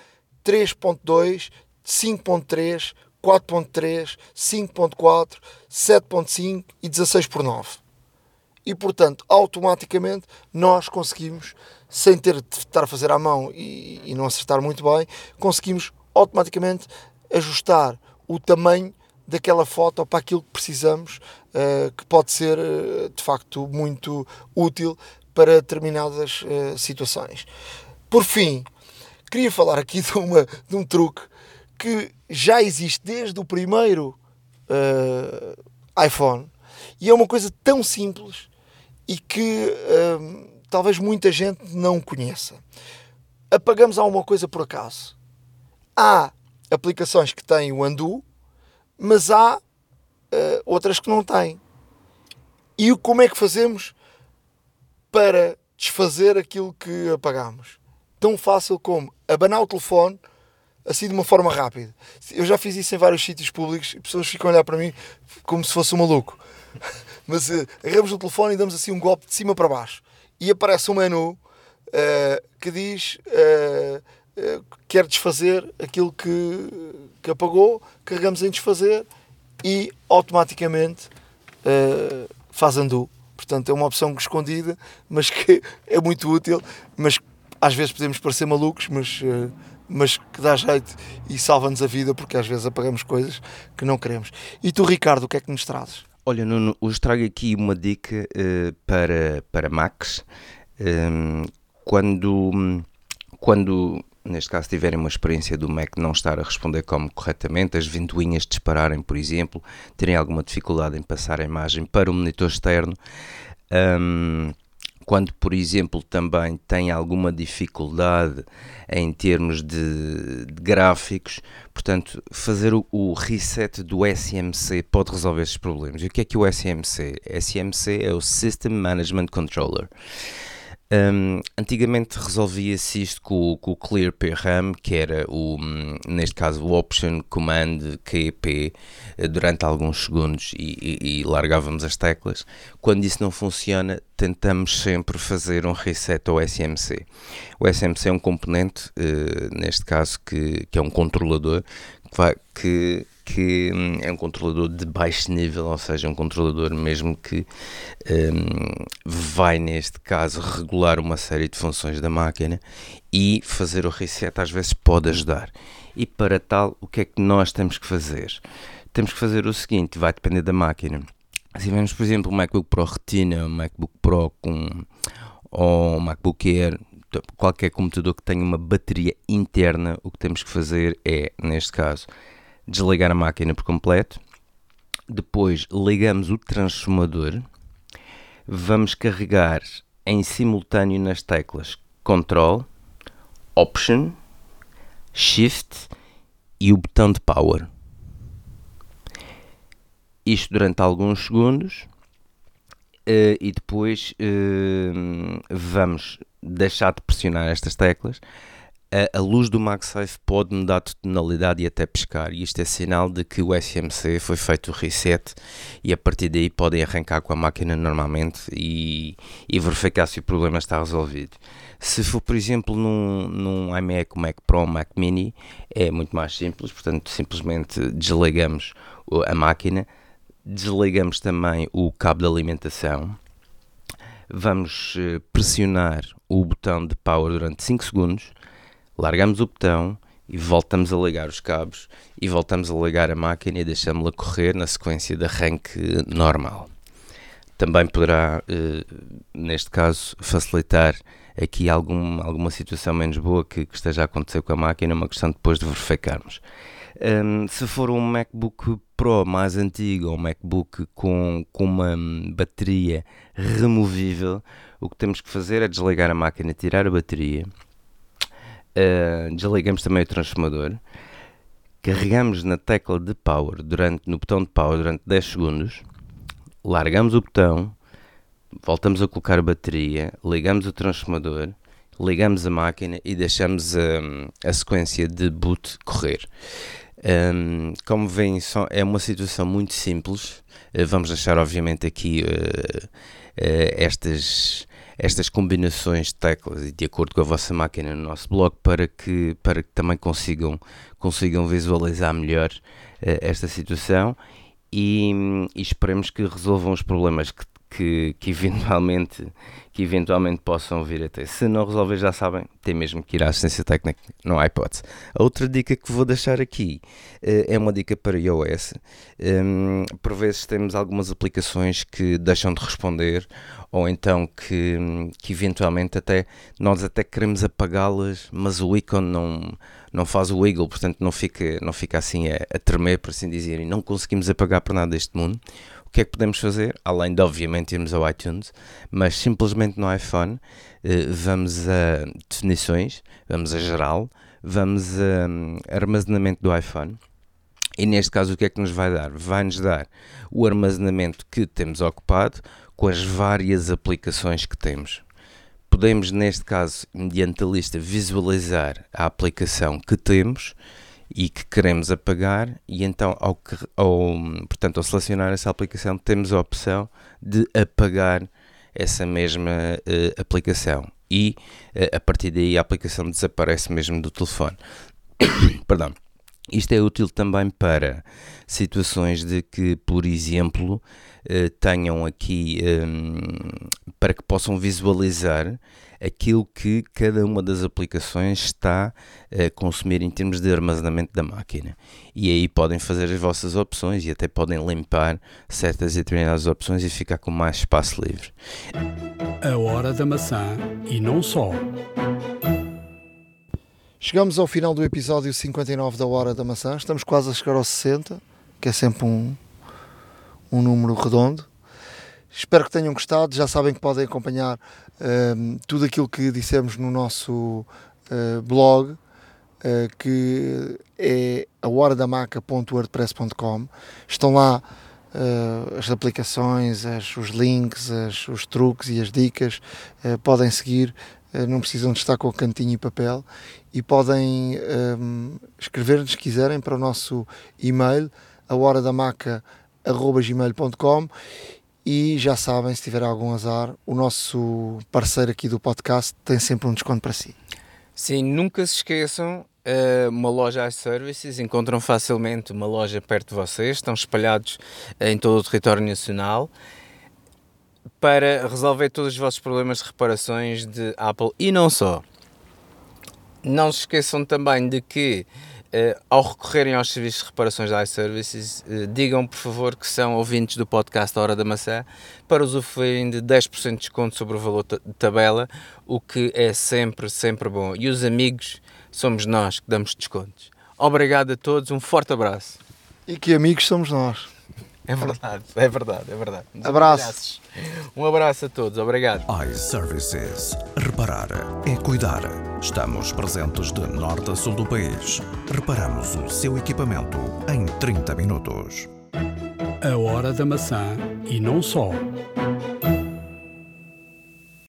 3.2, 5.3, 4.3, 5.4, 7.5 e 16 por 9. E portanto, automaticamente nós conseguimos, sem ter de estar a fazer à mão e, e não acertar muito bem, conseguimos automaticamente ajustar o tamanho daquela foto para aquilo que precisamos, uh, que pode ser uh, de facto muito útil para determinadas uh, situações. Por fim, queria falar aqui de, uma, de um truque que já existe desde o primeiro uh, iPhone e é uma coisa tão simples e que uh, talvez muita gente não conheça. Apagamos alguma coisa por acaso. Há aplicações que têm o undo, mas há uh, outras que não têm. E como é que fazemos para desfazer aquilo que apagamos? Tão fácil como abanar o telefone assim de uma forma rápida. Eu já fiz isso em vários sítios públicos e pessoas ficam a olhar para mim como se fosse um maluco. Mas uh, agarramos o telefone e damos assim um golpe de cima para baixo. E aparece um menu uh, que diz uh, uh, quer desfazer aquilo que, que apagou, carregamos em desfazer e automaticamente uh, faz undo. Portanto, é uma opção escondida, mas que é muito útil, mas às vezes podemos parecer malucos, mas, uh, mas que dá jeito e salva-nos a vida, porque às vezes apagamos coisas que não queremos. E tu, Ricardo, o que é que nos trazes? Olha, Nuno, hoje trago aqui uma dica uh, para, para Max. Um, quando, quando neste caso, tiverem uma experiência do Mac não estar a responder como corretamente, as ventoinhas dispararem, por exemplo, terem alguma dificuldade em passar a imagem para o monitor externo. Um, quando, por exemplo, também tem alguma dificuldade em termos de, de gráficos, portanto, fazer o, o, reset do SMC pode resolver esses problemas. E o que é que o SMC? SMC é o System Management Controller. Um, antigamente resolvia-se isto com, com, o Clear PRAM, que era o, neste caso o Option Command QEP eh, durante alguns segundos e, e, e, largávamos as teclas. Quando isso não funciona, tentamos sempre fazer um reset ao SMC. O SMC é um componente, uh, neste caso, que, que é um controlador que, vai, que que hum, é um controlador de baixo nível, ou seja, um controlador mesmo que um, vai, neste caso, regular uma série de funções da máquina e fazer o reset às vezes pode ajudar. E para tal, o que é que nós temos que fazer? Temos que fazer o seguinte, vai depender da máquina. Se tivermos, por exemplo, um MacBook Pro Retina, um MacBook Pro com, ou um MacBook Air, qualquer computador que tenha uma bateria interna, o que temos que fazer é, neste caso, desligar a máquina por completo. Depois ligamos o transformador. Vamos carregar em simultâneo nas teclas Control, Option, Shift e o botão de Power. Isto durante alguns segundos uh, e depois uh, vamos deixar de pressionar estas teclas a, a, luz do MagSafe pode mudar de tonalidade e até pescar. E isto é sinal de que o SMC foi feito o reset e a partir daí podem arrancar com a máquina normalmente e, e verificar se o problema está resolvido. Se for, por exemplo, num, num iMac, Mac Pro, Mac Mini, é muito mais simples, portanto, simplesmente desligamos a máquina, desligamos também o cabo de alimentação, vamos eh, pressionar o botão de power durante 5 segundos largamos o botão e voltamos a ligar os cabos e voltamos a ligar a máquina e deixamos-la correr na sequência de arranque normal. Também poderá, eh, neste caso, facilitar aqui algum, alguma situação menos boa que, que, esteja a acontecer com a máquina, uma questão depois de verificarmos. Um, se for um MacBook Pro mais antigo ou um MacBook com, com uma bateria removível, o que temos que fazer é desligar a máquina, tirar a bateria, Uh, desligamos também o transformador, carregamos na tecla de power durante, no botão de power durante 10 segundos, largamos o botão, voltamos a colocar a bateria, ligamos o transformador, ligamos a máquina e deixamos a, a sequência de boot correr. Um, como veem, é uma situação muito simples. Uh, vamos deixar, obviamente, aqui uh, uh, estas estas combinações de teclas e de acordo com a vossa máquina no nosso blog para que, para que também consigam, consigam visualizar melhor uh, esta situação. E, e, esperemos que resolvam os problemas que, que, que, eventualmente, que eventualmente possam vir a ter. Se não resolver, já sabem, tem mesmo que ir à assistência técnica, não há hipótese. A outra dica que vou deixar aqui uh, é uma dica para iOS. Um, por vezes temos algumas aplicações que deixam de responder ou então que, que eventualmente até nós até queremos apagá-las, mas o ícone não, não faz o wiggle, portanto não fica, não fica assim a, a tremer, por assim dizer, e não conseguimos apagar por nada deste mundo. O que é que podemos fazer? Além de, obviamente, irmos ao iTunes, mas simplesmente no iPhone eh, vamos a definições, vamos a geral, vamos a hum, armazenamento do iPhone. E neste caso, o que é que nos vai dar? Vai-nos dar o armazenamento que temos ocupado com as várias aplicações que temos. Podemos, neste caso, mediante a lista, visualizar a aplicação que temos e que queremos apagar e então ao, ao, portanto, ao selecionar essa aplicação temos a opção de apagar essa mesma uh, aplicação e uh, a partir daí a aplicação desaparece mesmo do telefone. Perdão. Isto é útil também para situações de que, por exemplo, uh, tenham aqui um, para que possam visualizar aquilo que cada uma das aplicações está a consumir em termos de armazenamento da máquina. E aí podem fazer as vossas opções e até podem limpar certas e determinadas opções e ficar com mais espaço livre. A hora da maçã e não só. Chegamos ao final do episódio 59 da Hora da Maçã. Estamos quase a chegar aos 60, que é sempre um, um número redondo. Espero que tenham gostado. Já sabem que podem acompanhar uh, tudo aquilo que dissemos no nosso uh, blog, uh, que é a horadamaca.wordpress.com. Estão lá eh, as aplicações, as, os links, as, os truques e as dicas. podem seguir, não precisam de estar com o cantinho e papel. E podem um, escrever-nos, se quiserem, para o nosso e-mail, a e já sabem, se tiver algum azar, o nosso parceiro aqui do podcast tem sempre um desconto para si. Sim, nunca se esqueçam, eh, uma loja iServices, encontram facilmente uma loja perto de vocês, estão espalhados em todo o território nacional para resolver todos os vossos problemas de reparações de Apple e não só. Não se esqueçam também de que Uh, ao recorrerem aos serviços de reparações da iServices, uh, digam por favor que são ouvintes do podcast Hora da Maçã para usufruírem de 10% de desconto sobre o valor de tabela, o que é sempre, sempre bom. E os amigos somos nós que damos descontos. Obrigado a todos, um forte abraço. E que amigos somos nós. É verdade, é verdade, é verdade. Abraços. Um abraço a todos, obrigado. iServices. Reparar é cuidar. Estamos presentes de norte a sul do país. Reparamos o seu equipamento em 30 minutos. A hora da maçã e não só.